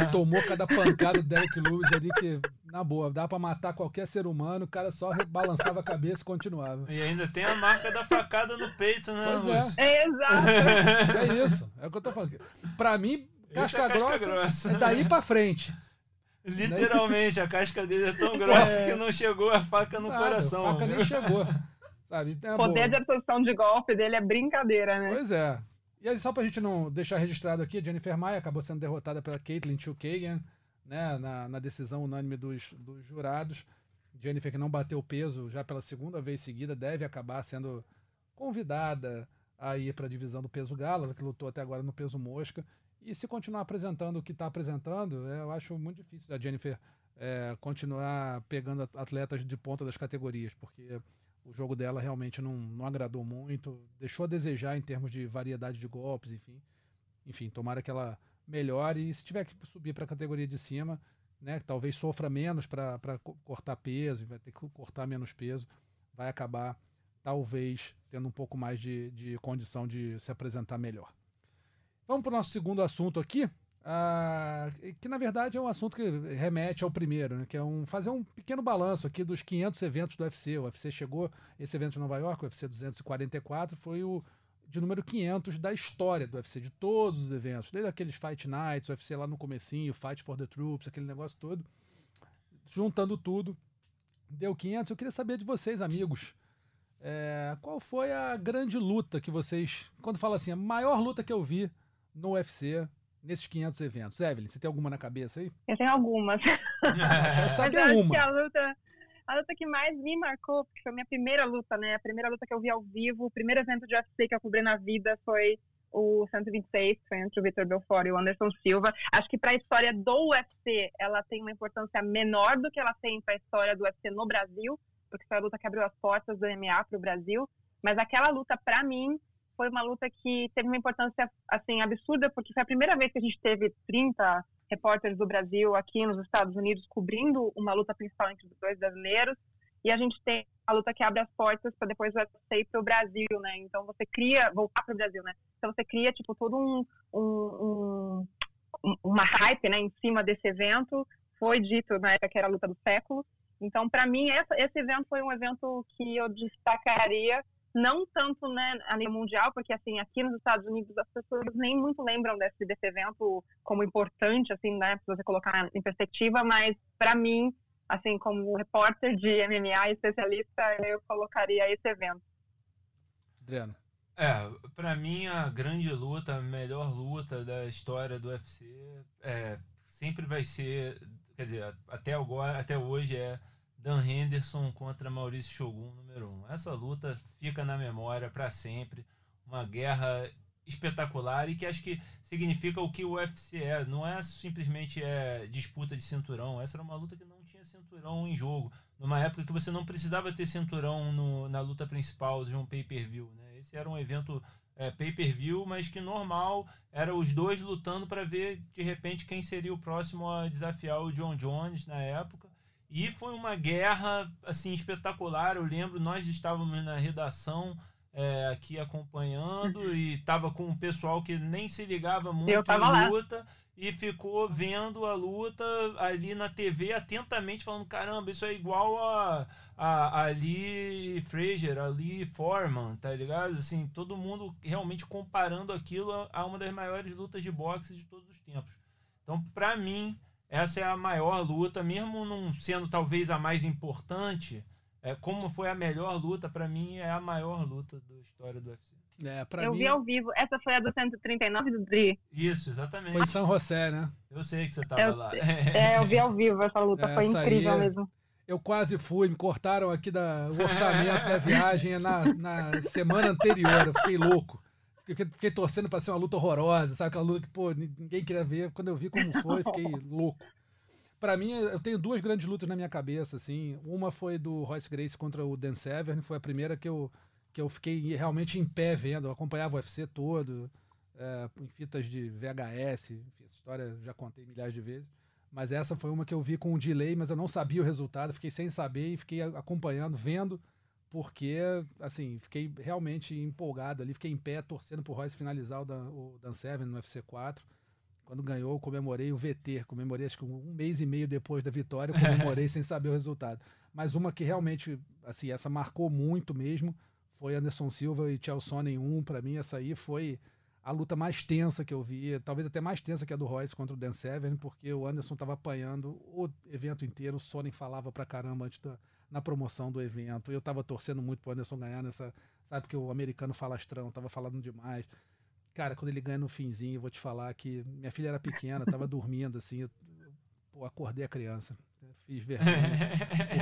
Ele tomou cada pancada do Derek Lewis ali que, na boa, dá para matar qualquer ser humano, o cara só balançava a cabeça e continuava. E ainda tem a marca da facada no peito, né, pois? É. é, exato. É isso, é o que eu tô falando. Pra mim, casca, é grossa, casca grossa é daí pra frente. Literalmente, a casca dele é tão grossa é... que não chegou a faca no Nada, coração. A faca nem chegou. Sabe? É o poder boa. de absorção de golpe dele é brincadeira, né? Pois é. E aí, só pra gente não deixar registrado aqui, a Jennifer Maia acabou sendo derrotada pela Caitlyn Chukagan, né, na, na decisão unânime dos, dos jurados. Jennifer, que não bateu peso já pela segunda vez seguida, deve acabar sendo convidada a ir para a divisão do peso galo, que lutou até agora no peso mosca. E se continuar apresentando o que está apresentando, é, eu acho muito difícil a Jennifer é, continuar pegando atletas de ponta das categorias, porque o jogo dela realmente não, não agradou muito, deixou a desejar em termos de variedade de golpes, enfim. Enfim, tomara que ela melhore e se tiver que subir para a categoria de cima, né, talvez sofra menos para cortar peso, vai ter que cortar menos peso, vai acabar talvez tendo um pouco mais de, de condição de se apresentar melhor. Vamos para o nosso segundo assunto aqui, ah, que na verdade é um assunto que remete ao primeiro, né, que é um, fazer um pequeno balanço aqui dos 500 eventos do UFC. O UFC chegou, esse evento de Nova York, o UFC 244, foi o de número 500 da história do UFC, de todos os eventos, desde aqueles Fight Nights, o UFC lá no comecinho, Fight for the Troops, aquele negócio todo, juntando tudo, deu 500. Eu queria saber de vocês, amigos, é, qual foi a grande luta que vocês, quando fala assim, a maior luta que eu vi no UFC nesses 500 eventos? Evelyn, você tem alguma na cabeça aí? Eu tenho algumas. Quero saber uma. Que a luta, a luta que mais me marcou, porque foi a minha primeira luta, né? A primeira luta que eu vi ao vivo, o primeiro evento de UFC que eu cobri na vida foi o 126, foi entre o Vitor Belfort e o Anderson Silva. Acho que para a história do UFC, ela tem uma importância menor do que ela tem para a história do UFC no Brasil, porque foi a luta que abriu as portas do MMA para o Brasil. Mas aquela luta, para mim, foi uma luta que teve uma importância assim absurda, porque foi a primeira vez que a gente teve 30 repórteres do Brasil aqui nos Estados Unidos cobrindo uma luta principal entre os dois brasileiros. E a gente tem a luta que abre as portas para depois você ir para o Brasil, né? Então você cria, voltar para o Brasil, né? Então você cria, tipo, todo um, um, um, uma hype, né, em cima desse evento. Foi dito na época que era a luta do século. Então, para mim, essa, esse evento foi um evento que eu destacaria não tanto né, a nível mundial, porque assim aqui nos Estados Unidos as pessoas nem muito lembram desse, desse evento como importante, assim, né, para você colocar em perspectiva, mas para mim, assim, como repórter de MMA especialista, eu colocaria esse evento. Adriano. É, para mim a grande luta, a melhor luta da história do UFC é, sempre vai ser, quer dizer, até agora, até hoje é Dan Henderson contra Maurício Shogun, número 1. Um. Essa luta fica na memória para sempre. Uma guerra espetacular e que acho que significa o que o UFC é. Não é simplesmente é, disputa de cinturão. Essa era uma luta que não tinha cinturão em jogo. Numa época que você não precisava ter cinturão no, na luta principal de um pay-per-view. Né? Esse era um evento é, pay-per-view, mas que normal era os dois lutando para ver de repente quem seria o próximo a desafiar o John Jones na época. E foi uma guerra assim espetacular. Eu lembro, nós estávamos na redação é, aqui acompanhando uhum. e estava com um pessoal que nem se ligava muito em luta lá. e ficou vendo a luta ali na TV atentamente, falando: caramba, isso é igual a, a, a Ali Fraser, Ali Foreman, tá ligado? Assim, todo mundo realmente comparando aquilo a, a uma das maiores lutas de boxe de todos os tempos. Então, para mim, essa é a maior luta, mesmo não sendo talvez a mais importante, é, como foi a melhor luta, para mim é a maior luta da história do UFC. É, eu mim... vi ao vivo. Essa foi a do 139 do Dri. Isso, exatamente. Foi em São José, né? Eu sei que você tava eu, lá. É, eu vi ao vivo essa luta. Essa foi incrível aí, mesmo. Eu quase fui, me cortaram aqui da, o orçamento da viagem na, na semana anterior. Eu fiquei louco. Fiquei, fiquei torcendo para ser uma luta horrorosa, sabe? Aquela luta que, pô, ninguém queria ver. Quando eu vi como foi, fiquei louco. Pra mim, eu tenho duas grandes lutas na minha cabeça, assim. Uma foi do Royce Grace contra o Dan Severn, foi a primeira que eu, que eu fiquei realmente em pé vendo. Eu acompanhava o UFC todo, é, em fitas de VHS, enfim, essa história já contei milhares de vezes. Mas essa foi uma que eu vi com um delay, mas eu não sabia o resultado, fiquei sem saber e fiquei acompanhando, vendo, porque, assim, fiquei realmente empolgado ali, fiquei em pé, torcendo pro Royce finalizar o Dan, o Dan Severn no UFC 4. Quando ganhou, comemorei o VT, comemorei acho que um mês e meio depois da vitória, comemorei sem saber o resultado. Mas uma que realmente, assim, essa marcou muito mesmo, foi Anderson Silva e Chelsea em 1, para mim essa aí foi a luta mais tensa que eu vi, talvez até mais tensa que a do Royce contra o Dan Severn, porque o Anderson estava apanhando o evento inteiro, o Sonnen falava pra caramba antes da, na promoção do evento, eu estava torcendo muito pro Anderson ganhar nessa, sabe que o americano falastrão, tava falando demais. Cara, quando ele ganha no finzinho, eu vou te falar que minha filha era pequena, tava dormindo assim, eu, pô, acordei a criança. Fiz vergonha.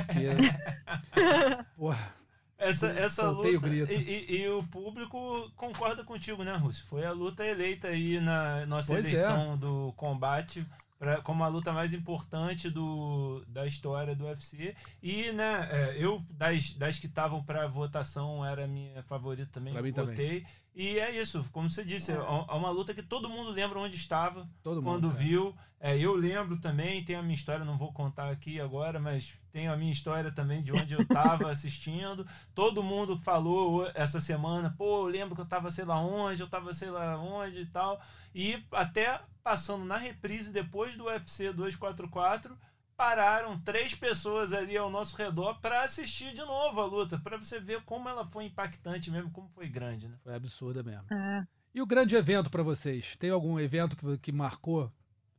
Porque, porra, Essa, essa o luta. grito. E, e- e o público concorda contigo, né, Rússio? Foi a luta eleita aí na nossa Pois é. eleição do combate pra, como a luta mais importante do, da história do UFC. E, né, é, eu, das, das que estavam para votação, era a minha favorita também. Pra mim votei. E é isso, como você disse, é é uma luta que todo mundo lembra onde estava todo mundo. quando cara. viu. É, eu lembro também, tem a minha história, não vou contar aqui agora, mas tenho a minha história também de onde eu estava assistindo. Todo mundo falou essa semana, pô, eu lembro que eu estava sei lá onde, eu estava sei lá onde e tal. E até passando na reprise depois do UFC 244, pararam três pessoas ali ao nosso redor para assistir de novo a luta, para você ver como ela foi impactante mesmo, como foi grande, né? Foi absurda mesmo. É. E o grande evento pra vocês? Tem algum evento que, que marcou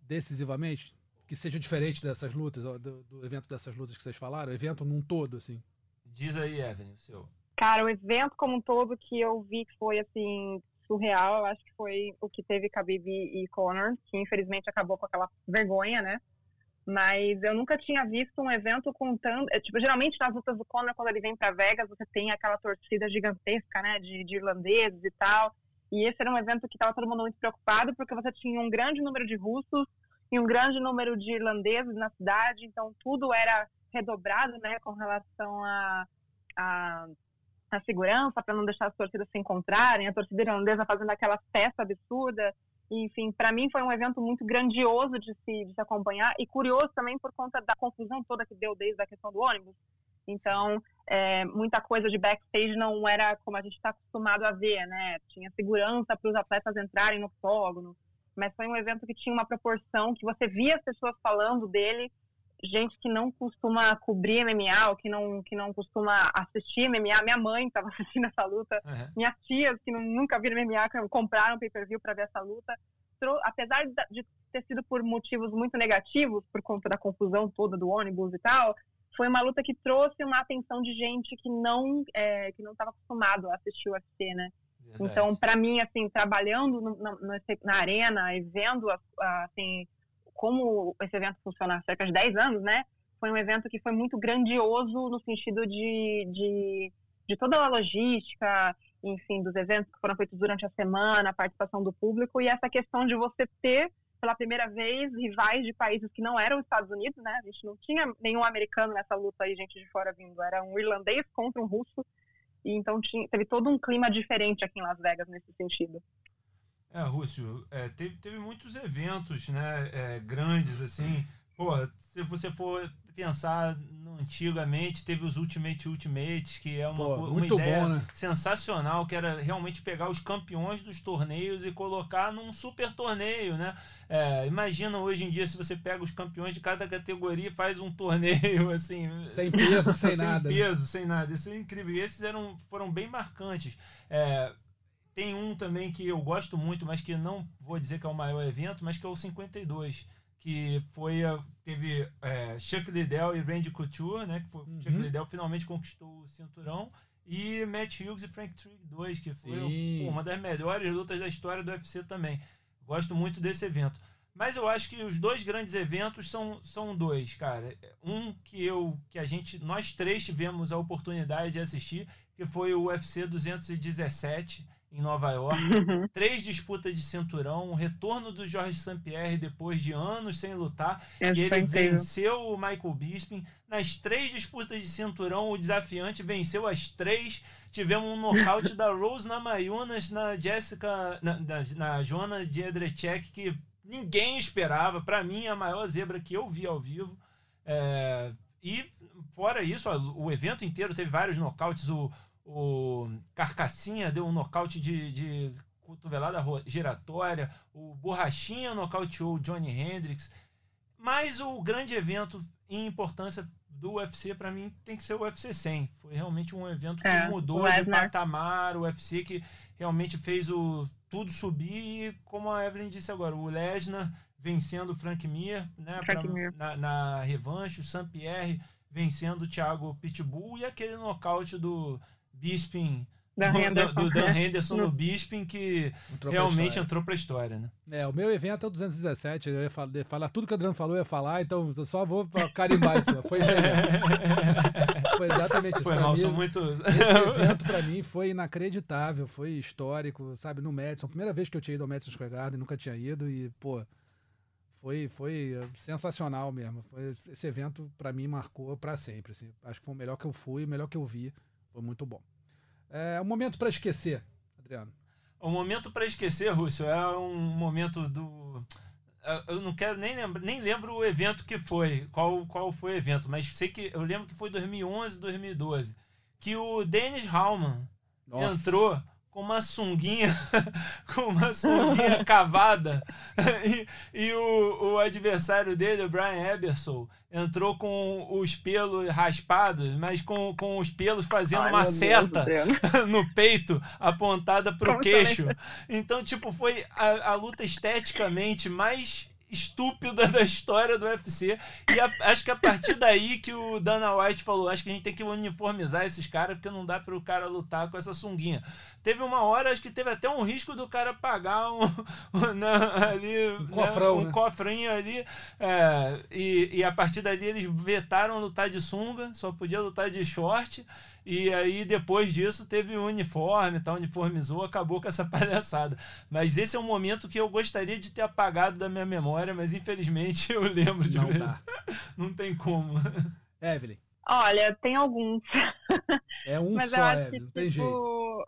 decisivamente? Que seja diferente dessas lutas, do, do evento dessas lutas que vocês falaram? Evento num todo, assim. Diz aí, Evelyn, o seu. Cara, o evento como um todo que eu vi que foi, assim, surreal, eu acho que foi o que teve Khabib e Conor, que infelizmente acabou com aquela vergonha, né? Mas eu nunca tinha visto um evento com tanto... é, Tipo, geralmente nas lutas do Conor, quando ele vem pra Vegas, você tem aquela torcida gigantesca, né? De, de irlandeses e tal. E esse era um evento que tava todo mundo muito preocupado, porque você tinha um grande número de russos e um grande número de irlandeses na cidade, então tudo era redobrado, né? Com relação a... a a segurança para não deixar as torcidas se encontrarem, a torcida irlandesa fazendo aquela festa absurda. Enfim, para mim foi um evento muito grandioso de se, de se acompanhar e curioso também por conta da confusão toda que deu desde a questão do ônibus. Então, é, muita coisa de backstage não era como a gente está acostumado a ver, né? Tinha segurança para os atletas entrarem no octógono, mas foi um evento que tinha uma proporção que você via as pessoas falando dele gente que não costuma cobrir MMA, ou que não, que não costuma assistir MMA. Minha mãe estava assistindo essa luta, Uhum. minhas tias que não- nunca viram MMA, compraram pay-per-view para ver essa luta. Apesar de, ter sido por motivos muito negativos, por conta da confusão toda do ônibus e tal, foi uma luta que trouxe uma atenção de gente que não é, que não estava acostumado a assistir o UFC, né? Verdade. Então, para mim, assim, trabalhando no- na, nesse- na arena e vendo, assim, como esse evento funciona há cerca de 10 anos, né? Foi um evento que foi muito grandioso no sentido de, de, de toda a logística, enfim, dos eventos que foram feitos durante a semana, a participação do público e essa questão de você ter, pela primeira vez, rivais de países que não eram os Estados Unidos, né? A gente não tinha nenhum americano nessa luta aí, gente de fora vindo. Era um irlandês contra um russo. E então tinha, teve todo um clima diferente aqui em Las Vegas nesse sentido. É, Rússio, é, teve, teve muitos eventos, né, é, grandes, assim. Pô, se você for pensar no, antigamente, teve os Ultimate Ultimates, que é uma, Pô, uma ideia bom, né? sensacional, que era realmente pegar os campeões dos torneios e colocar num super torneio, né? É, imagina hoje em dia se você pega os campeões de cada categoria e faz um torneio, assim... Sem peso, sem nada. né? peso, sem nada. Isso é incrível. E esses eram, foram bem marcantes. É, tem um também que eu gosto muito, mas que não vou dizer que é o maior evento, mas que é o 52, que foi teve é, Chuck Liddell e Randy Couture, né? Que foi, Uhum. Chuck Liddell finalmente conquistou o cinturão. E Matt Hughes e Frank Trigg 2, que foi pô, uma das melhores lutas da história do UFC também. Gosto muito desse evento. Mas eu acho que os dois grandes eventos são, são dois, cara. Um que eu que a gente nós três tivemos a oportunidade de assistir, que foi o UFC 217. Em Nova York. Três disputas de cinturão, o retorno do Jorge St-Pierre depois de anos sem lutar. Esse e ele venceu o Michael Bisping. Nas três disputas de cinturão, o desafiante venceu as três. Tivemos um nocaute da Rose Namajunas na Jessica, na, na, na Joana Jedrzejczyk, que ninguém esperava. Para mim, a maior zebra que eu vi ao vivo. É, e fora isso, ó, o evento inteiro teve vários nocautes. O, o Carcassinha deu um nocaute de, de cotovelada giratória. O Borrachinha nocauteou o Johnny Hendricks. Mas o grande evento em importância do UFC, para mim, tem que ser o UFC 100. Foi realmente um evento que É, mudou o de patamar. O UFC que realmente fez o tudo subir. E, como a Evelyn disse agora, o Lesnar vencendo o Frank Mir, né, Frank pra- Mir. na, na revanche. O Saint-Pierre vencendo o Thiago Pitbull. E aquele nocaute do Bisping, Dan do, Henderson. do Dan Henderson no Bisping, que Entrou realmente entrou pra história, né? É, o meu evento é o 217. Eu ia falar, falar tudo que o Adriano falou, eu ia falar, então eu só vou pra carimbar isso. Foi isso. Foi exatamente isso. Foi mal, mim, sou muito. Esse evento pra mim foi inacreditável, foi histórico, sabe, no Madison. Primeira vez que eu tinha ido ao Madison Square Garden, nunca tinha ido e, pô, foi, foi sensacional mesmo. Foi, esse evento pra mim marcou pra sempre. assim. Acho que foi o melhor que eu fui, o melhor que eu vi. Foi muito bom. É um momento pra esquecer, Adriano. O momento para esquecer, Rússio, é um momento do. Eu não quero nem lembrar, nem lembro o evento que foi, qual, qual foi o evento, mas sei que eu lembro que foi 2011, 2012, que o Dennis Hallman Nossa. entrou com uma sunguinha, com uma sunguinha cavada, e, e o, o adversário dele, o Brian Eberson, entrou com os pelos raspados, mas com, com os pelos fazendo Ai, uma Deus, seta Adriano. no peito apontada pro Como queixo. Então, tipo, foi a, a luta esteticamente mais estúpida da história do UFC. E a- acho que a partir daí que o Dana White falou, acho que a gente tem que uniformizar esses caras, porque não dá para o cara lutar com essa sunguinha. Teve uma hora, acho que teve até um risco do cara pagar um, um- na- ali, Um cofrão, um né? cofrinho ali. é, e, e a partir dali eles vetaram lutar de sunga, só podia lutar de short. E aí, depois disso, teve o uniforme, tá? uniformizou, acabou com essa palhaçada. Mas esse é um momento que eu gostaria de ter apagado da minha memória, mas infelizmente eu lembro de Não ver. dá. Não tem como. Evelyn, Olha, tem alguns. é um Mas só, eu acho Evelyn, que, não tem jeito. tipo...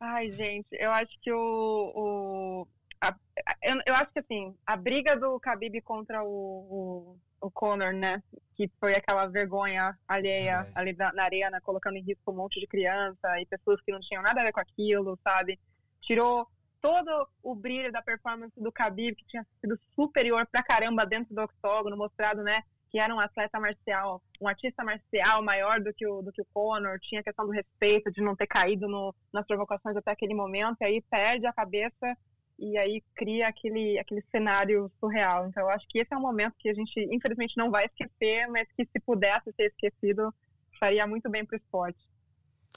Ai, gente, eu acho que o... o... a- eu, eu acho que, assim, a briga do Khabib contra o, o, o Conor, né? Que foi aquela vergonha alheia Verdade. ali na, na arena, colocando em risco um monte de criança e pessoas que não tinham nada a ver com aquilo, sabe? Tirou todo o brilho da performance do Khabib, que tinha sido superior pra caramba dentro do octógono, mostrado, né? que era um atleta marcial, um artista marcial maior do que o, do que o Conor, tinha a questão do respeito, de não ter caído no, nas provocações até aquele momento, e aí perde a cabeça e aí cria aquele, aquele cenário surreal. Então eu acho que esse é um momento que a gente, infelizmente, não vai esquecer, mas que se pudesse ser esquecido, faria muito bem para o esporte.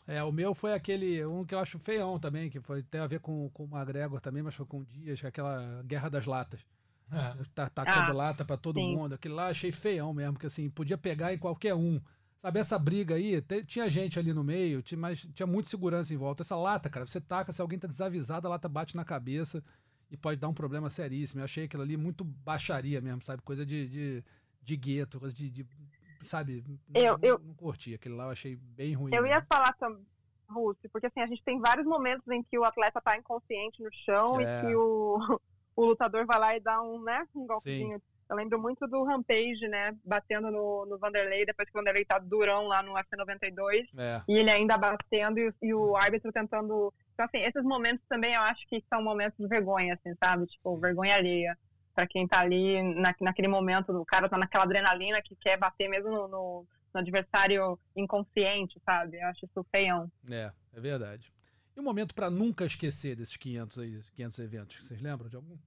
É, o meu foi aquele, um que eu acho feião também, que foi, tem a ver com, com o McGregor também, mas foi com o Dias, é aquela Guerra das Latas. É. Tá tacando Ah, lata pra todo sim. mundo. Aquele lá achei feião mesmo, porque assim, podia pegar em qualquer um. Sabe, essa briga aí, tinha gente ali no meio, tinha, mas tinha muito segurança em volta. Essa lata, cara, você taca, se alguém tá desavisado, a lata bate na cabeça e pode dar um problema seríssimo. Eu achei aquilo ali muito baixaria mesmo, sabe? Coisa de, de, de gueto, coisa de. de- sabe? Eu- não, eu- não curti. Aquele lá eu achei bem ruim. Eu ia mesmo. falar também, Rússi, porque assim, a gente tem vários momentos em que o atleta tá inconsciente no chão É. e que o, o lutador vai lá e dá um, né, um golpezinho. Eu lembro muito do Rampage, né, batendo no, no Vanderlei, depois que o Vanderlei tá durão lá no UFC 92, É. e ele ainda batendo e, o- e o árbitro tentando... Então, assim, esses momentos também eu acho que são momentos de vergonha, assim, sabe? Tipo, vergonha alheia. Pra quem tá ali na, naquele momento, o cara tá naquela adrenalina que quer bater mesmo no, no, no adversário inconsciente, sabe? Eu acho isso feião. É, é verdade. E um momento pra nunca esquecer desses 500 aí, 500 eventos. Vocês lembram de algum?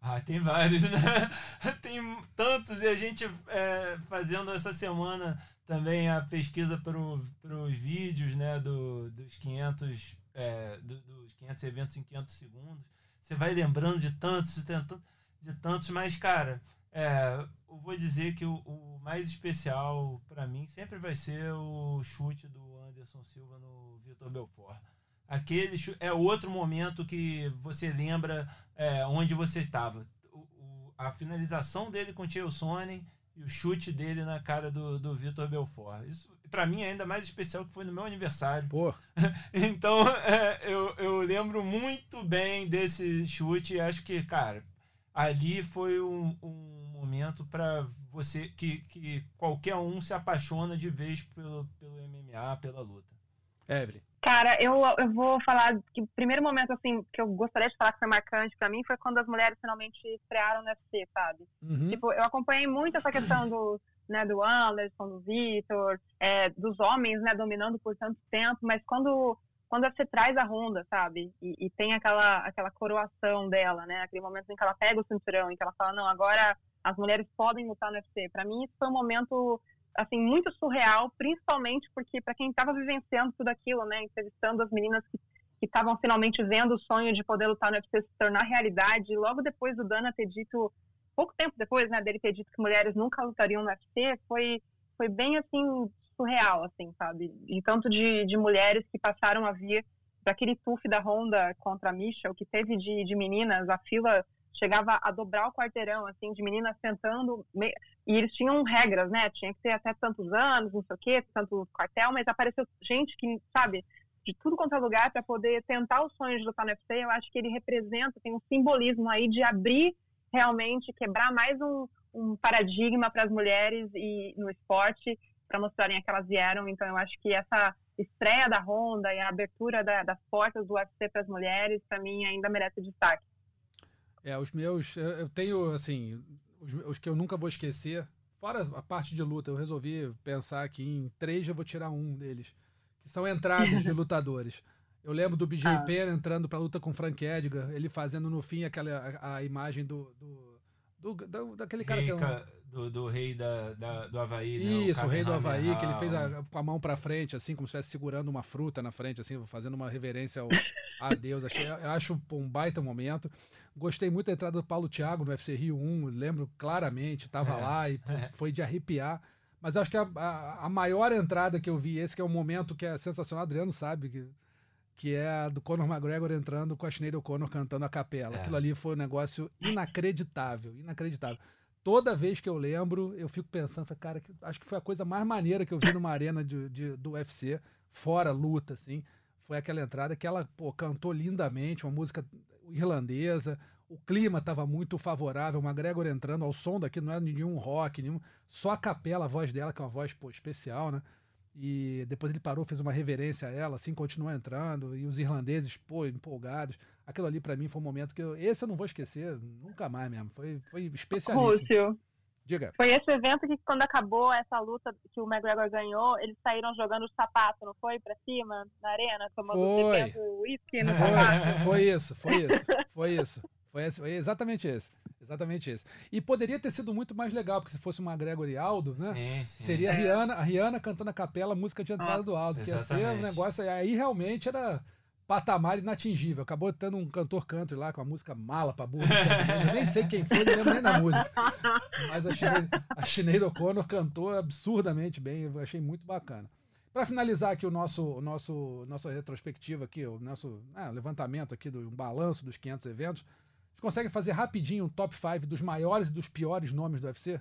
Ah, tem vários, né? Tem tantos e a gente é, fazendo essa semana também a pesquisa para os vídeos, né, do, dos 500 é, do- dos 500 eventos em 500 segundos. Você vai lembrando de tantos, de tantos, mas cara, é, eu vou dizer que o, o mais especial para mim sempre vai ser o chute do Anderson Silva no Vitor Belfort. Aquele é outro momento que você lembra é, onde você estava. a finalização dele com o Chael Sonnen e o chute dele na cara do, do Vitor Belfort. Isso, para mim, é ainda mais especial que foi no meu aniversário. Pô. então, é, eu, eu lembro muito bem desse chute e acho que, cara, ali foi um, um momento para você que, que qualquer um se apaixona de vez pelo, pelo MMA, pela luta. Evelyn. Cara, eu, eu vou falar que o primeiro momento, assim, que eu gostaria de falar que foi marcante para mim foi quando as mulheres finalmente estrearam no UFC, sabe? Uhum. Tipo, eu acompanhei muito essa questão do, né, do Anderson, do Vitor, é, dos homens, né, dominando por tanto tempo, mas quando quando você traz a Honda, sabe? E, e, tem aquela, aquela coroação dela, né? Aquele momento em que ela pega o cinturão, em que ela fala, não, agora as mulheres podem lutar no UFC. Para mim, isso foi um momento assim muito surreal, principalmente porque para quem estava vivenciando tudo aquilo, né, entrevistando as meninas que estavam finalmente vendo o sonho de poder lutar no UFC se tornar realidade, logo depois do Dana ter dito, pouco tempo depois, né, dele ter dito que mulheres nunca lutariam no UFC, foi foi bem assim surreal, assim, sabe? E tanto de, de mulheres que passaram a vir para aquele tuf da Honda contra a Misha, o que teve de, de meninas, a fila chegava a dobrar o quarteirão, assim, de meninas sentando, e eles tinham regras, né? Tinha que ter até tantos anos, não sei o quê, tanto quartel, mas apareceu gente que, sabe, de tudo quanto é lugar para poder tentar o sonho de lutar no UFC. Eu acho que ele representa, tem um simbolismo aí de abrir realmente, quebrar mais um, um paradigma para as mulheres e no esporte, para mostrarem que elas vieram. Então, eu acho que essa estreia da Honda e a abertura da, das portas do UFC para as mulheres, para mim, ainda merece destaque. É, os meus, eu tenho, assim, os, os, que eu nunca vou esquecer, fora a parte de luta, eu resolvi pensar aqui em três, eu vou tirar um deles, que são entradas de lutadores. Eu lembro do BJ ah. Penn entrando pra luta com Frank Edgar, ele fazendo no fim aquela a, a imagem do, do, do, do, daquele cara Rei, que é um do, do rei da, da, do Havaí, né? Isso, o, o rei do Havaí, que ele fez a, com a mão para frente, assim, como se estivesse segurando uma fruta na frente, assim, fazendo uma reverência ao, a Deus. Achei, eu acho um baita momento. Gostei muito da entrada do Paulo Thiago no UFC Rio 1, lembro claramente, estava é, lá e é. foi de arrepiar. Mas acho que a, a, a, maior entrada que eu vi, esse que é um momento que é sensacional, Adriano sabe, que, que é a do Conor McGregor entrando com a Sinead O'Connor cantando a capela. É. Aquilo ali foi um negócio inacreditável, inacreditável toda vez que eu lembro, eu fico pensando, cara, acho que foi a coisa mais maneira que eu vi numa arena de, de, do UFC, fora luta, assim. Foi aquela entrada que ela pô, cantou lindamente, uma música irlandesa, o clima estava muito favorável, o McGregor entrando ao som daqui, não era nenhum rock, nenhum, só a capela, a voz dela, que é uma voz pô, especial, né? E depois ele parou, fez uma reverência a ela, assim, continuou entrando, e os irlandeses, pô, empolgados. Aquilo ali para mim foi um momento que eu, esse eu não vou esquecer nunca mais mesmo. Foi, foi especialíssimo. Rússio. Diga. Foi esse evento que quando acabou essa luta que o McGregor ganhou, eles saíram jogando o sapato, não foi? Pra cima, na arena, tomando uísque no sapato. Foi isso, foi isso, foi isso. Foi, esse, foi exatamente esse. Exatamente esse. E poderia ter sido muito mais legal, porque se fosse uma Gregory Aldo, né? Sim, sim. Seria a é. Rihanna, a Rihanna cantando a capela, a música de entrada ah, do Aldo, que ia ser um negócio. Aí realmente era patamar inatingível. Acabou tendo um cantor country lá com a música Mala pra burro. Eu nem sei quem foi, não lembro nem da música. Mas a Sinead, a Sinead O'Connor cantou absurdamente bem, eu achei muito bacana. Para finalizar aqui o nosso, o nosso nossa retrospectiva aqui, o nosso é, levantamento aqui do um balanço dos 500 eventos, gente consegue fazer rapidinho um top 5 dos maiores e dos piores nomes do UFC?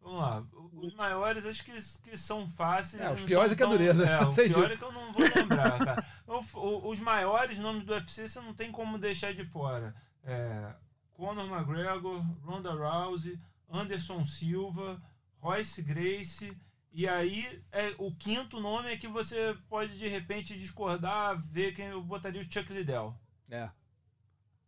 Vamos lá. Os maiores acho que, que são fáceis. É, os piores é que é dureza. É, o pior é que eu não vou lembrar, cara. O, os maiores nomes do UFC você não tem como deixar de fora. É, Conor McGregor, Ronda Rousey, Anderson Silva, Royce Gracie. E aí, é, o quinto nome é que você pode de repente discordar, ver quem eu botaria o Chuck Liddell. É.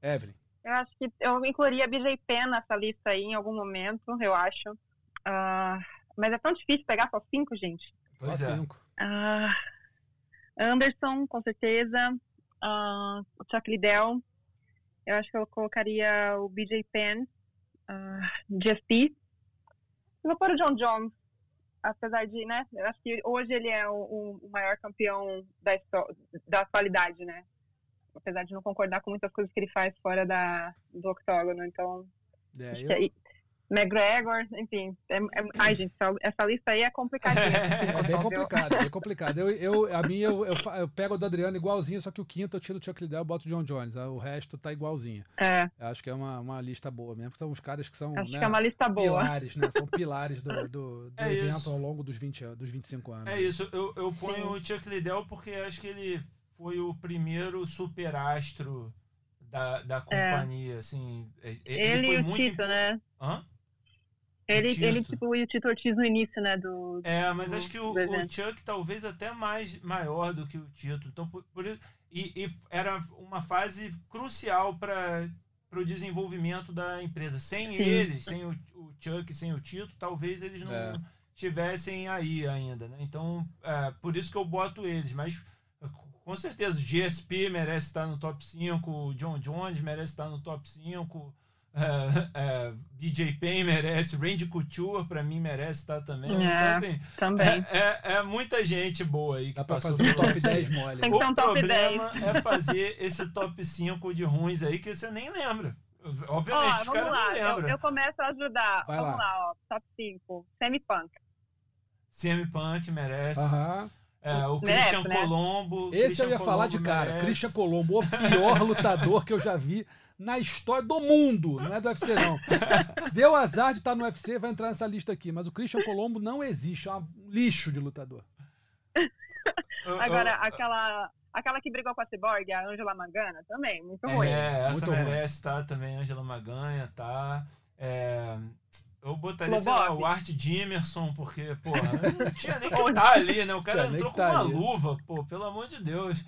Evelyn. Eu acho que eu incluiria a BJ Penn nessa lista aí em algum momento, eu acho. Uh, mas é tão difícil pegar só cinco, gente. Pois só é. cinco. Uh, Anderson, com certeza. Uh, o Chuck Liddell. Eu acho que eu colocaria o BJ Penn. Uh, GSP. Eu vou pôr o John Jones. Apesar de, né? Eu acho que hoje ele é o, o maior campeão da, da atualidade, né? apesar de não concordar com muitas coisas que ele faz fora da, do octógono. Então, é, eu... McGregor, enfim. É, é, ai, gente, essa, essa lista aí é complicadinha. É bem complicado, é bem complicado. Eu, eu, a minha, eu, eu, eu pego o do Adriano igualzinho, só que o quinto eu tiro o Chuck Liddell e boto o John Jones. O resto tá igualzinho. É, Eu acho que é uma, uma lista boa mesmo, porque são os caras que são acho né, que é uma lista boa. pilares, né? São pilares do, do, do É evento isso. ao longo dos, 20, an- dos 25 anos. É isso, eu, eu ponho o Chuck Liddell porque acho que ele foi o primeiro superastro da, da companhia, assim. e- e- Ele, foi e o muito Tito, né? Hã? Ele, Tito. ele tipo, e o Tito Ortiz no início, né? Do, É, mas do- acho que o, o. Chuck talvez até mais maior do que o Tito. Então, por, por isso- e, e era uma fase crucial para o desenvolvimento da empresa. Sem Sim. eles, sem o, o Chuck, sem o Tito, talvez eles não É. estivessem aí ainda. Né? Então, é, por isso que eu boto eles. Mas com certeza o GSP merece estar no top 5, o John Jones merece estar no top 5. É, é, DJ Payne merece, Randy Couture pra mim merece estar também. É. Então, assim, Também. é, é- é muita gente boa aí que Dá pra passou fazer um top UFC. 10 mole. Tem que ser O um top problema é fazer esse top 5 de ruins aí que você nem lembra. Ó, Obviamente, os vamos caras lá, não eu, lembram. eu começo a ajudar. Vai vamos lá. lá, ó. Top 5. Semi-punk. CM Punk merece. Aham. É, o Merece, Christian né? Colombo. Esse Christian eu ia falar de Colombo cara. merece. Christian Colombo, o pior lutador que eu já vi na história do mundo. Não é do UFC, não. Deu azar de estar no UFC, vai entrar nessa lista aqui. Mas o Christian Colombo não existe. É um lixo de lutador. Agora, aquela, aquela que brigou com a Cyborg, a Angela Mangana, também, muito ruim. É, essa Muito ruim. merece, tá? Também Angela Maganha, tá? É, eu botaria, sei lá, o Art Dimerson, porque, porra, não tinha nem que estar ali, né? O cara Tinha entrou com tá uma ali. luva, pô, pelo amor de Deus.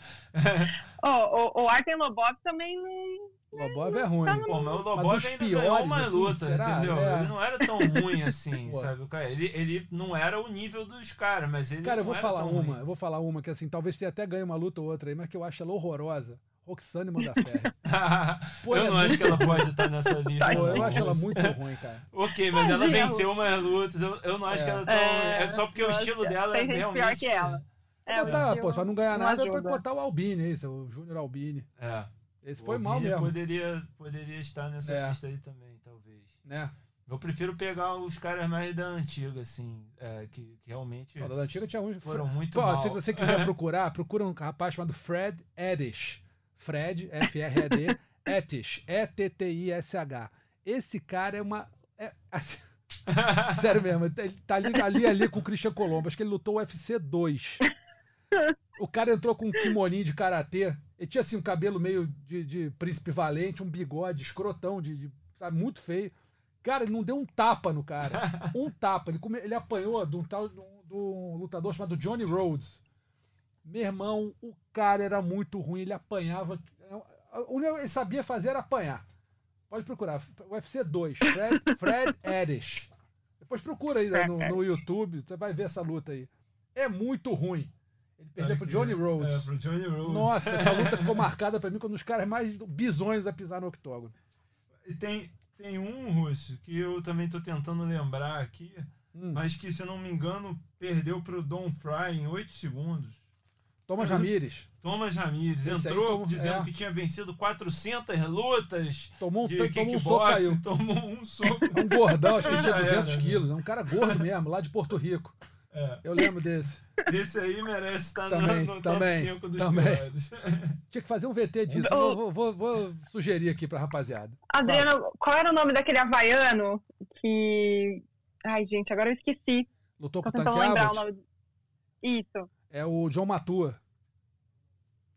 Ó, o, o Artem Lobov também não. O Lobov é ruim. Pô, mas o Mas Lobov dos ainda ganhou piores, uma assim, luta, será? entendeu? É. Ele não era tão ruim assim, sabe? O Ele, ele não era o nível dos caras, mas ele Cara, eu não vou era falar uma. ruim. Eu vou falar uma que, assim, talvez tenha até ganho uma luta ou outra aí, mas que eu acho ela horrorosa. Roxane Mandaferri. Pô, eu ela não é acho que ela pode estar nessa lista. Pô, eu acho ela muito ruim, cara. Ok, mas ela Tadinha. venceu umas lutas. Eu, eu não acho É. que ela tão. É, É, só porque o estilo dela é tem realmente. pior que ela. É, botar, o pô, pra não ganhar não nada, ajuda. pode botar o Albini aí, seu Júnior Albini. É. Esse O foi mal mesmo, Poderia, poderia estar nessa É. lista aí também, talvez. né? Eu prefiro pegar os caras mais da antiga, assim, é, que, que realmente da antiga tinha uns. foram muito Pô, mal. se você quiser procurar, procura um rapaz chamado Fred Edish. Fred, F-R-E-D, Etish, E-T-T-I-S-H. Esse cara é uma. é, assim, sério mesmo, ele tá ali, ali, ali com o Christian Colombo. Acho que ele lutou o UFC 2. O cara entrou com um kimoninho de karatê. Ele tinha assim um cabelo meio de, de príncipe valente, um bigode escrotão, de, de- sabe, muito feio. Cara, ele não deu um tapa no cara. Um tapa. Ele, come- ele apanhou de um, tal, de um- de um lutador chamado Johnny Rhodes. Meu irmão, o cara era muito ruim, ele apanhava. O único que ele sabia fazer era apanhar. Pode procurar. UFC 2, Fred, Fred Edish. Depois procura aí no, no YouTube, você vai ver essa luta aí. É muito ruim. Ele perdeu pro Johnny Rhodes. É, pro Johnny Rhodes. Nossa, essa luta ficou marcada pra mim como um dos caras mais bizonhos a pisar no octógono. E tem, tem um, Russo, que eu também tô tentando lembrar aqui, Hum. mas que, se não me engano, perdeu pro Don Fry em 8 segundos. Thomas Ramírez. Thomas Ramírez entrou tomou- dizendo é. que tinha vencido 400 lutas Tomou um, de tomou um soco caiu. tomou um soco. É um gordão, acho que tinha Já 200 era, né? quilos. É um cara gordo mesmo, lá de Porto Rico. É, Eu lembro desse. esse aí merece estar Também, no, no também, top 5 dos também. piores. Tinha que fazer um VT disso. Vou, vou- vou sugerir aqui pra rapaziada. Adriano, qual era o nome daquele havaiano que. Ai, gente, agora eu esqueci. Lutou com o tentando lembrar o nome. Isso. É o John Matua.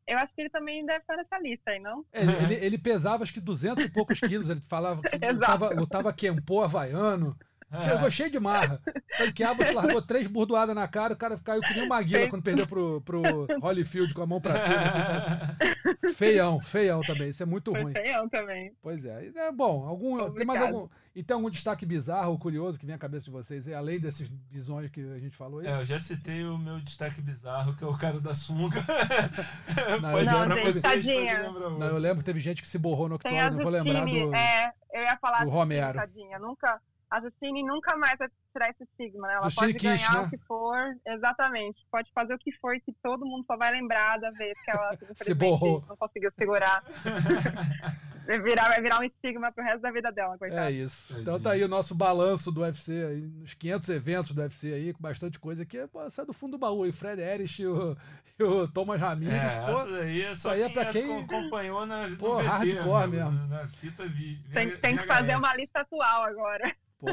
Eu acho que ele também deve estar nessa lista aí, não? É, Ele, ele- ele pesava acho que 200 e poucos quilos. Ele falava que lutava, lutava Kempo havaiano. Chegou cheio de marra. Tanquiabat largou três burdoadas na cara. O cara caiu que nem uma guila quando perdeu pro, pro Holyfield com a mão pra cima. assim? Feião, feião também. Isso é muito Foi ruim. feião também. Pois é. É bom, algum, tem mais algum. E tem algum destaque bizarro ou curioso que vem à cabeça de vocês, aí, além desses bisões que a gente falou aí? É, eu já citei o meu destaque bizarro, que é o cara da sunga. Não, Pode pra já- vocês, tadinha. pode Não, eu lembro que teve gente que se borrou no octógono. Não vou lembrar do. é, eu ia falar do Romero. tadinha. Nunca, a Zucchini nunca mais vai tirar esse estigma, né? Ela Justine pode ganhar Kish, né? o que for, exatamente. Pode fazer o que for que todo mundo só vai lembrar da vez que ela infelizmente, borrou. não conseguiu segurar. Vai virar, vai virar um estigma pro resto da vida dela, coitada. É isso. Então tá aí o nosso balanço do UFC, aí, nos 500 eventos do UFC aí, com bastante coisa aqui. Pô, sai do fundo do baú. E o Fred Erich e o, e o Thomas Ramirez. É, pô, essa daí é só aí é pra quem- acompanhou na no Pô, VT, hardcore né, mesmo. Na fita vi, Tem, tem que fazer uma lista atual agora. Pô.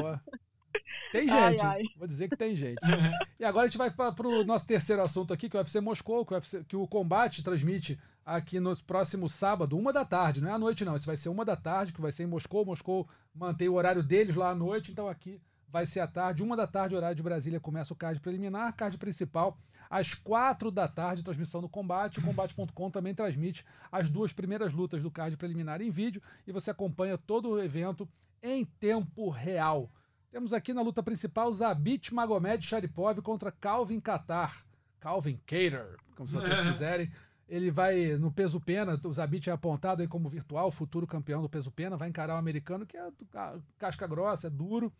Tem Ai, gente. ai. Vou dizer que tem gente. E agora a gente vai para o nosso terceiro assunto aqui, que é o UFC Moscou, que o, UFC que o Combate transmite aqui no próximo sábado, uma da tarde, não é à noite não, isso vai ser uma da tarde, que vai ser em Moscou, Moscou mantém o horário deles lá à noite, então aqui vai ser à tarde, uma da tarde, horário de Brasília, começa o card preliminar, card principal, às quatro da tarde, transmissão do Combate, o Combate.com também transmite as duas primeiras lutas do card preliminar em vídeo, e você acompanha todo o evento em tempo real. Temos aqui na luta principal Zabit Magomed Sharipov contra Calvin Qatar. Calvin Cater, como se vocês quiserem. Ele vai no peso pena, o Zabit é apontado aí como virtual, futuro campeão do peso pena, vai encarar o americano, que é casca grossa, é duro.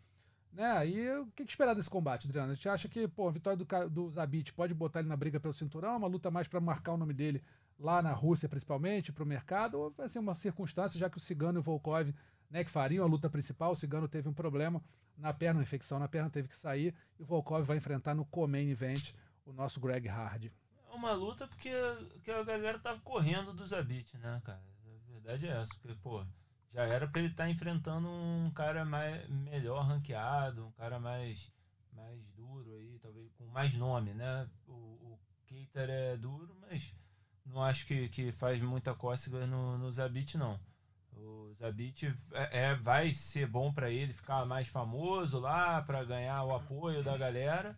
Né? E o que que esperar desse combate, Adriano? A gente acha que pô, a vitória do, do Zabit pode botar ele na briga pelo cinturão, uma luta mais para marcar o nome dele lá na Rússia, principalmente, para o mercado, ou vai ser uma circunstância, já que o Cigano e o Volkov né, que fariam a luta principal, o Cigano teve um problema na perna, uma infecção na perna, teve que sair, e o Volkov vai enfrentar no co-main event o nosso Greg Hardy. É uma luta porque, porque a galera tava correndo do Zabit, né, cara? A verdade é essa, porque, pô, já era pra ele estar enfrentando um cara mais, melhor ranqueado, um cara mais, mais duro aí, talvez com mais nome, né? O, o Keiter é duro, mas não acho que, que faz muita cócega no, no Zabit, não. O Zabit é, é- vai ser bom pra ele ficar mais famoso lá, pra ganhar o apoio da galera.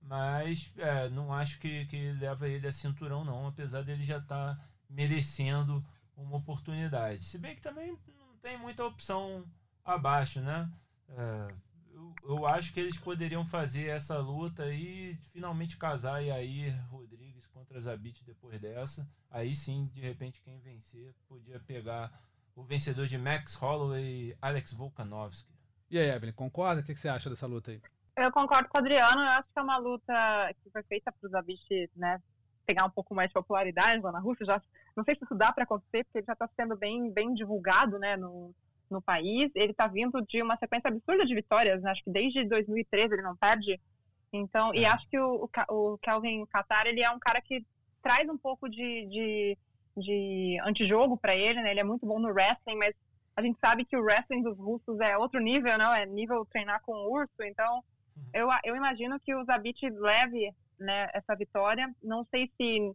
Mas é, não acho que, que leva ele a cinturão, não, apesar dele já estar merecendo uma oportunidade. Se bem que também não tem muita opção abaixo, né? É, eu, eu acho que eles poderiam fazer essa luta e finalmente casar e aí Rodrigues contra Zabit depois dessa. Aí sim, de repente, quem vencer podia pegar o vencedor de Max Holloway e Alex Volkanovski. E aí, Evelyn, concorda? O que você acha dessa luta aí? Eu concordo com o Adriano, eu acho que é uma luta que foi feita para o Zabit, né, pegar um pouco mais de popularidade lá na Rússia. Já, não sei se isso dá para acontecer, porque ele já está sendo bem, bem divulgado, né, no, no país. Ele está vindo de uma sequência absurda de vitórias, né, acho que desde 2013 ele não perde. Então, e É. acho que o, o, o Kelvin Qatar, ele é um cara que traz um pouco de, de, de antijogo para ele, né, ele é muito bom no wrestling, mas a gente sabe que o wrestling dos russos é outro nível, não? É nível treinar com urso, então eu, eu imagino que o Zabit leve né, essa vitória. Não sei se,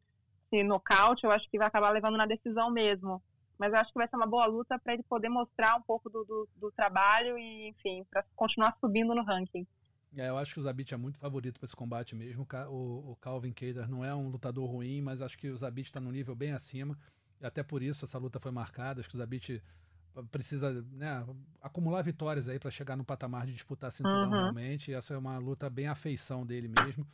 se nocaute, eu acho que vai acabar levando na decisão mesmo. Mas eu acho que vai ser uma boa luta para ele poder mostrar um pouco do, do, do trabalho e, enfim, para continuar subindo no ranking. É, eu acho que o Zabit é muito favorito para esse combate mesmo. O O, Calvin Cater não é um lutador ruim, mas acho que o Zabit está num nível bem acima. E até por isso essa luta foi marcada. Acho que o Zabit precisa né, acumular vitórias aí para chegar no patamar de disputar cinturão Uhum. realmente. E essa é uma luta bem à feição dele mesmo.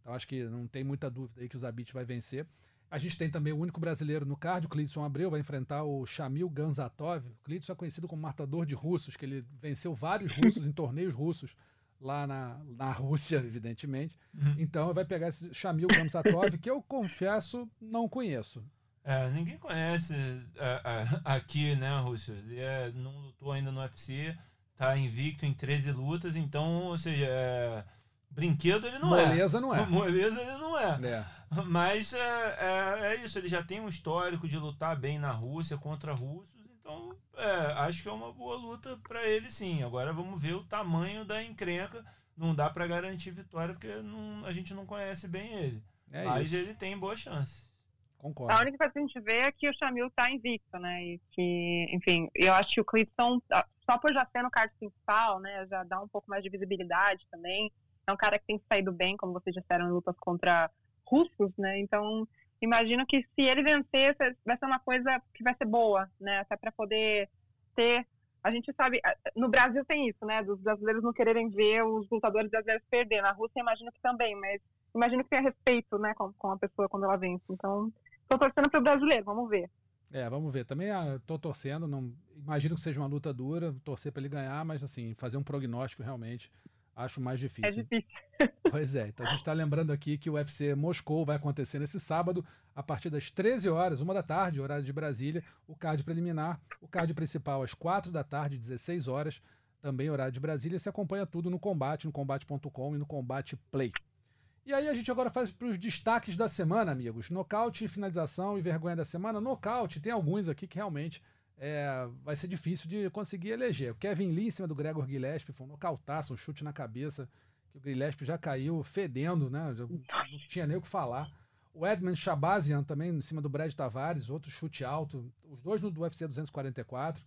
Então acho que não tem muita dúvida aí que o Zabit vai vencer. A gente tem também o único brasileiro no card, o Clidson Abreu, vai enfrentar o Shamil Ganzatov. O Clidson é conhecido como matador de russos, que ele venceu vários russos em torneios russos lá na, na Rússia, evidentemente. Então vai pegar esse Shamil Ganzatov, que eu confesso não conheço. É, ninguém conhece é, é, aqui, né, Rússio? Ele é, não lutou ainda no UFC, tá invicto em 13 lutas, então, ou seja, é, brinquedo ele não Moleza não é. é. Moleza ele não é. É. Mas é, é, é isso, ele já tem um histórico de lutar bem na Rússia contra russos, então é, acho que é uma boa luta para ele sim. Agora vamos ver o tamanho da encrenca. Não dá para garantir vitória porque não- a gente não conhece bem ele. É mas isso. ele tem boa chance. Concordo. A única coisa que a gente vê é que o Shamil tá invicto, né? E que, enfim, eu acho que o Clifton, só por já ser no card principal, né, já dá um pouco mais de visibilidade também. É um cara que tem saído bem, como vocês disseram, em lutas contra russos, né? Então, imagino que se ele vencer, vai ser uma coisa que vai ser boa, né? Até para poder ter. A gente sabe, no Brasil tem isso, né? Dos brasileiros não quererem ver os lutadores brasileiros perder. Na Rússia, imagino que também, mas imagino que tenha respeito, né, com, com a pessoa quando ela vence. Então, tô torcendo pro brasileiro, vamos ver. É, vamos ver. Também ah, tô torcendo, não imagino que seja uma luta dura, torcer para ele ganhar, mas assim, fazer um prognóstico realmente Acho mais É difícil. difícil. Pois é, então a gente está lembrando aqui que o UFC Moscou vai acontecer nesse sábado, a partir das 13 horas, uma da tarde, horário de Brasília, o card preliminar, o card principal às 4 da tarde, 16 horas, também horário de Brasília. Você acompanha tudo no Combate, no combate.com e no Combate Play. E aí a gente agora faz para os destaques da semana, amigos. Nocaute, finalização e vergonha da semana. Nocaute, tem alguns aqui que realmente é, vai ser difícil de conseguir eleger. O Kevin Lee em cima do Gregor Gillespie foi um nocautaço, um chute na cabeça, que o Gillespie já caiu fedendo, né? Já não tinha nem o que falar. O Edmund Shabazian também em cima do Brad Tavares, outro chute alto, os dois no do UFC 244.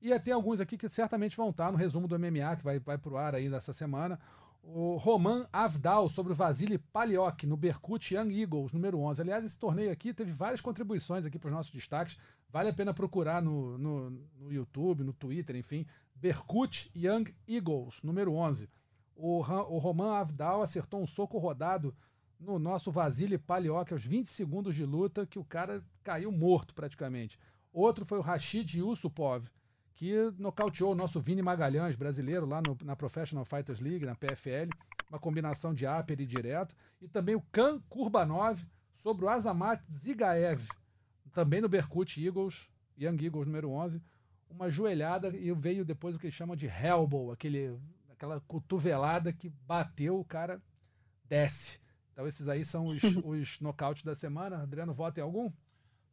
E tem alguns aqui que certamente vão estar no resumo do MMA, que vai, vai pro ar aí nessa semana. O Roman Avdal sobre o Vasily Paliok no Berkut Young Eagles, número 11. Aliás, esse torneio aqui teve várias contribuições aqui para os nossos destaques. Vale a pena procurar no, no, no YouTube, no Twitter, enfim. Berkut Young Eagles, número 11. O, o Roman Avdal acertou um soco rodado no nosso Vasily Paliok aos 20 segundos de luta, que o cara caiu morto praticamente. Outro foi o Rashid Yusupov, que nocauteou o nosso Vini Magalhães, brasileiro, lá no- na Professional Fighters League, na PFL, uma combinação de upper e direto. E também o Khan Kurbanov sobre o Azamat Zigaev, também no Berkut Eagles, Young Eagles número 11, uma joelhada e veio depois o que eles chamam de elbow, aquele, aquela cotovelada que bateu, o cara desce. Então esses aí são os, os nocautes da semana. Adriano, vota em algum?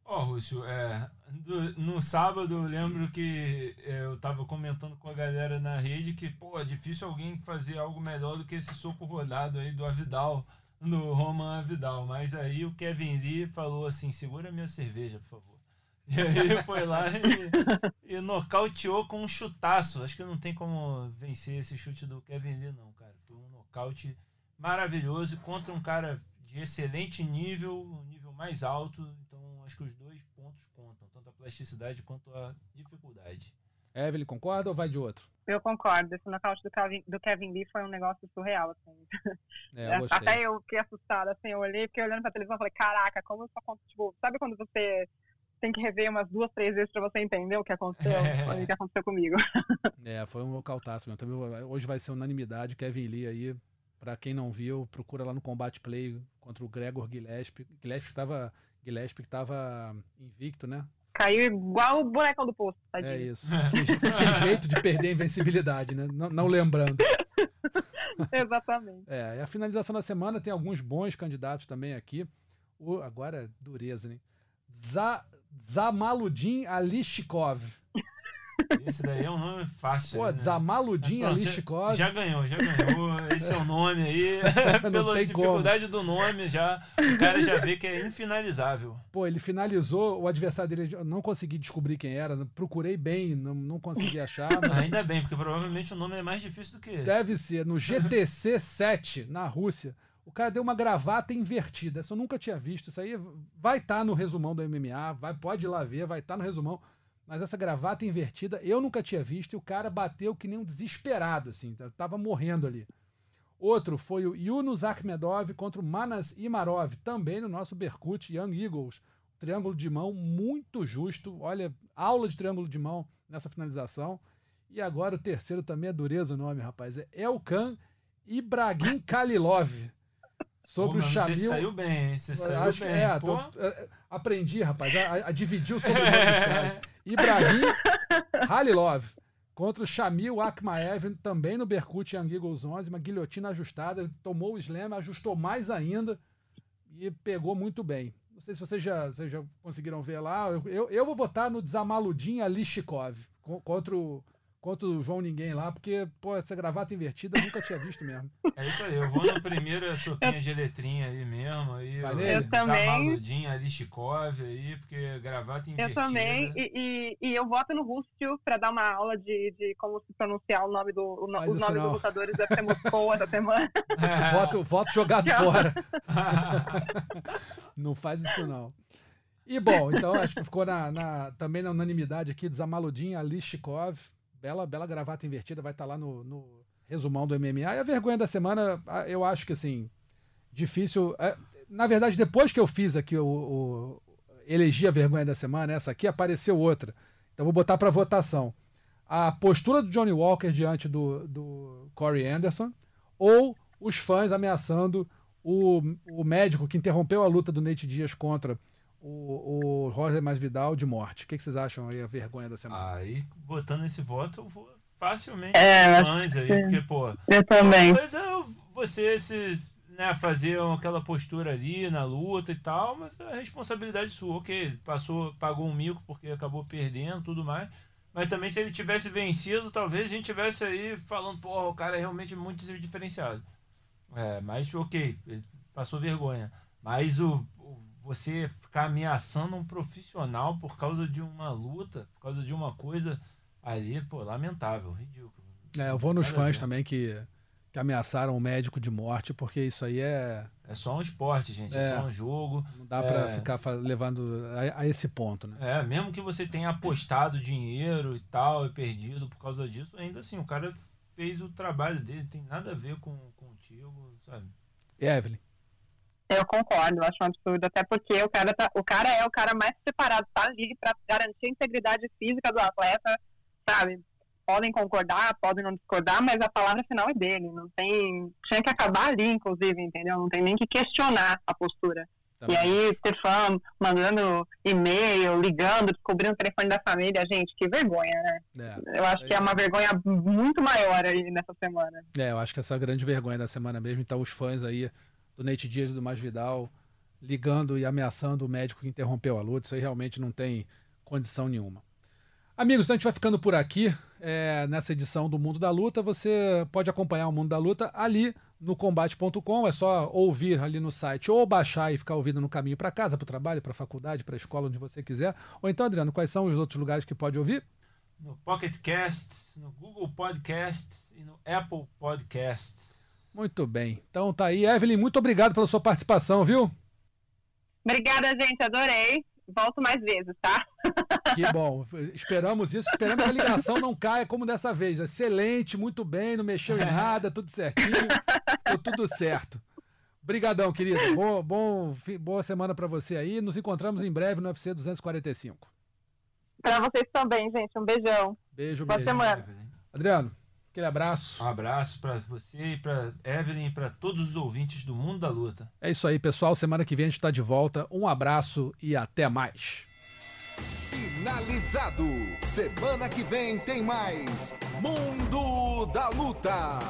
Ó, Rússio, é, do- no sábado eu lembro que é, eu tava comentando com a galera na rede que, pô, é difícil alguém fazer algo melhor do que esse soco rodado aí do Avidal, do Roman Avidal. Mas aí o Kevin Lee falou assim: segura minha cerveja, por favor. E aí foi lá e, e nocauteou com um chutaço. Acho que não tem como vencer esse chute do Kevin Lee, não, cara. Foi um nocaute maravilhoso contra um cara de excelente nível, um nível mais alto. Então acho que os dois pontos contam, tanto a plasticidade quanto a dificuldade. Evelyn, concorda ou vai de outro? Eu concordo. Esse nocaute do Kevin, do Kevin Lee foi um negócio surreal, assim. É, eu. Até eu fiquei assustada, assim, eu olhei, fiquei olhando pra televisão e falei, caraca, como isso aconteceu? Tipo, sabe quando você tem que rever umas duas, três vezes pra você entender o que aconteceu? Foi o que aconteceu comigo. É, foi um nocautaço mesmo. Também, hoje vai ser unanimidade. Kevin Lee aí, pra quem não viu, procura lá no Combate Play contra o Gregor Gillespie. Gillespie Gillespie que tava invicto, né? Caiu igual o bonecão do posto, É tadinho. isso. Que, je- que jeito de perder a invencibilidade, né? Não, não lembrando. Exatamente. É, e a finalização da semana tem alguns bons candidatos também aqui. O, agora, dureza, né? Za, Zamaludin Alishikov. Esse daí é um nome fácil. Pô, né? Zamaludin Pronto, Alishikov. Já ganhou, já ganhou. Esse é o nome aí. Pela dificuldade do nome, já o cara já vê que é infinalizável. Pô, ele finalizou o adversário dele. Eu não consegui descobrir quem era. Procurei bem, não, não consegui achar. mas Ainda bem, porque provavelmente o nome é mais difícil do que esse. deve ser no GTC 7, na Rússia. O cara deu uma gravata invertida. Essa eu nunca tinha visto. Isso aí vai estar no resumão do MMA. Vai, pode ir lá ver, vai estar no resumão. Mas essa gravata invertida eu nunca tinha visto. E o cara bateu que nem um desesperado, assim. eu Tava morrendo ali. Outro foi o Yunus Akhmedov contra o Manas Imarov, também no nosso Berkut Young Eagles. Triângulo de mão muito justo. Olha, aula de triângulo de mão nessa finalização. E agora o terceiro também é dureza o nome, rapaz. É Elkan Ibrahim Kalilov. Sobre Pô, o mas Shamil. Você saiu bem, hein? Você saiu Acho que bem. é, Pô. tô- é, aprendi, rapaz, a, a- a dividir o sobrenome dos caras. Ibrahim Halilov contra o Shamil Akmaev, também no Berkut Young Eagles 11, uma guilhotina ajustada, tomou o slam, ajustou mais ainda e pegou muito bem. Não sei se vocês já, vocês já conseguiram ver lá, eu, eu, eu vou votar no Zamaludin Alishikov co- contra o, contra o João Ninguém lá, porque, pô, essa gravata invertida eu nunca tinha visto mesmo. É isso aí, eu vou na primeira sopinha de letrinha aí mesmo. Aí, o nele? Eu também. Zamaludin, Alishikov aí, porque gravata Eu invertida. também, e, e, e eu voto no Rússio pra dar uma aula de, de como se pronunciar o nome do, o Faz os nomes não. dos lutadores da FC Moscou essa semana. Voto, voto jogado Tchau. fora. Não faz isso, não. E bom, então acho que ficou na, na- também na unanimidade aqui do Zamaludin, Alishikov. Bela, bela gravata invertida, vai estar lá no, no resumão do MMA. E a vergonha da semana, eu acho que assim, difícil. é, na verdade, depois que eu fiz aqui o, o elegi a vergonha da semana, essa aqui apareceu outra. Então vou botar para votação. A postura do Johnny Walker diante do, do Corey Anderson, ou os fãs ameaçando o, o médico que interrompeu a luta do Nate Dias contra o, o Roger Masvidal de morte. O que, que vocês acham aí, a vergonha da semana? Aí, botando esse voto, eu vou facilmente É, fãs aí, porque, pô, Eu também. coisa é você se, né, fazer aquela postura ali na luta e tal, mas é a responsabilidade sua, ok, passou, pagou um mico porque acabou perdendo tudo mais. Mas também se ele tivesse vencido, talvez a gente tivesse aí falando, porra, o cara é realmente muito diferenciado. É, mas ok, ele passou vergonha. Mas o- você ficar ameaçando um profissional por causa de uma luta, por causa de uma coisa ali, pô, lamentável, ridículo. É, eu vou nos Nada a fãs ver. também que, que ameaçaram o médico de morte, porque isso aí é. É só um esporte, gente, é, É. só um jogo. Não dá pra É. ficar fa- levando a, a esse ponto, né? É, mesmo que você tenha apostado dinheiro e tal, e perdido por causa disso, ainda assim, o cara fez o trabalho dele, não tem nada a ver com contigo, sabe? Evelyn. Eu concordo, eu acho um absurdo, até porque o cara, tá, o cara é o cara mais preparado, tá ali para garantir a integridade física do atleta, sabe? Podem concordar, podem não discordar, mas a palavra final é dele. Não tem. Tinha que acabar ali, inclusive, entendeu? Não tem nem que questionar a postura. Também. E aí, fã mandando e-mail, ligando, descobrindo o telefone da família, gente, que vergonha, né? É, Eu acho que é uma vergonha muito maior aí nessa semana. é, eu acho que essa é a grande vergonha da semana mesmo. Então, os fãs aí do Nate Dias e do Masvidal ligando e ameaçando o médico que interrompeu a luta, isso aí realmente não tem condição nenhuma. Amigos, então a gente vai ficando por aqui é, nessa edição do Mundo da Luta. Você pode acompanhar o Mundo da Luta ali no combate.com, é só ouvir ali no site ou baixar e ficar ouvindo no caminho para casa, para o trabalho, para a faculdade, para a escola, onde você quiser. Ou então, Adriano, quais são os outros lugares que pode ouvir? No Pocket Cast, no Google Podcast e no Apple Podcast. Muito bem. Então tá aí. Evelyn, muito obrigado pela sua participação, viu? Obrigada, gente, adorei. Volto mais vezes, tá? Que bom. Esperamos isso. Esperamos que a ligação não caia como dessa vez. Excelente, muito bem, não mexeu em nada, tudo certinho. Ficou tudo certo. Obrigadão, querida. Bom, boa semana pra você aí. Nos encontramos em breve no UFC 245. Pra vocês também, gente. Um beijão. Beijo, Boa beijo. semana. Evelyn. Adriano, aquele abraço. Um abraço pra você e pra Evelyn e pra todos os ouvintes do Mundo da Luta. É isso aí, pessoal. Semana que vem a gente tá de volta. Um abraço e até mais. Finalizado. Semana que vem tem mais Mundo da Luta.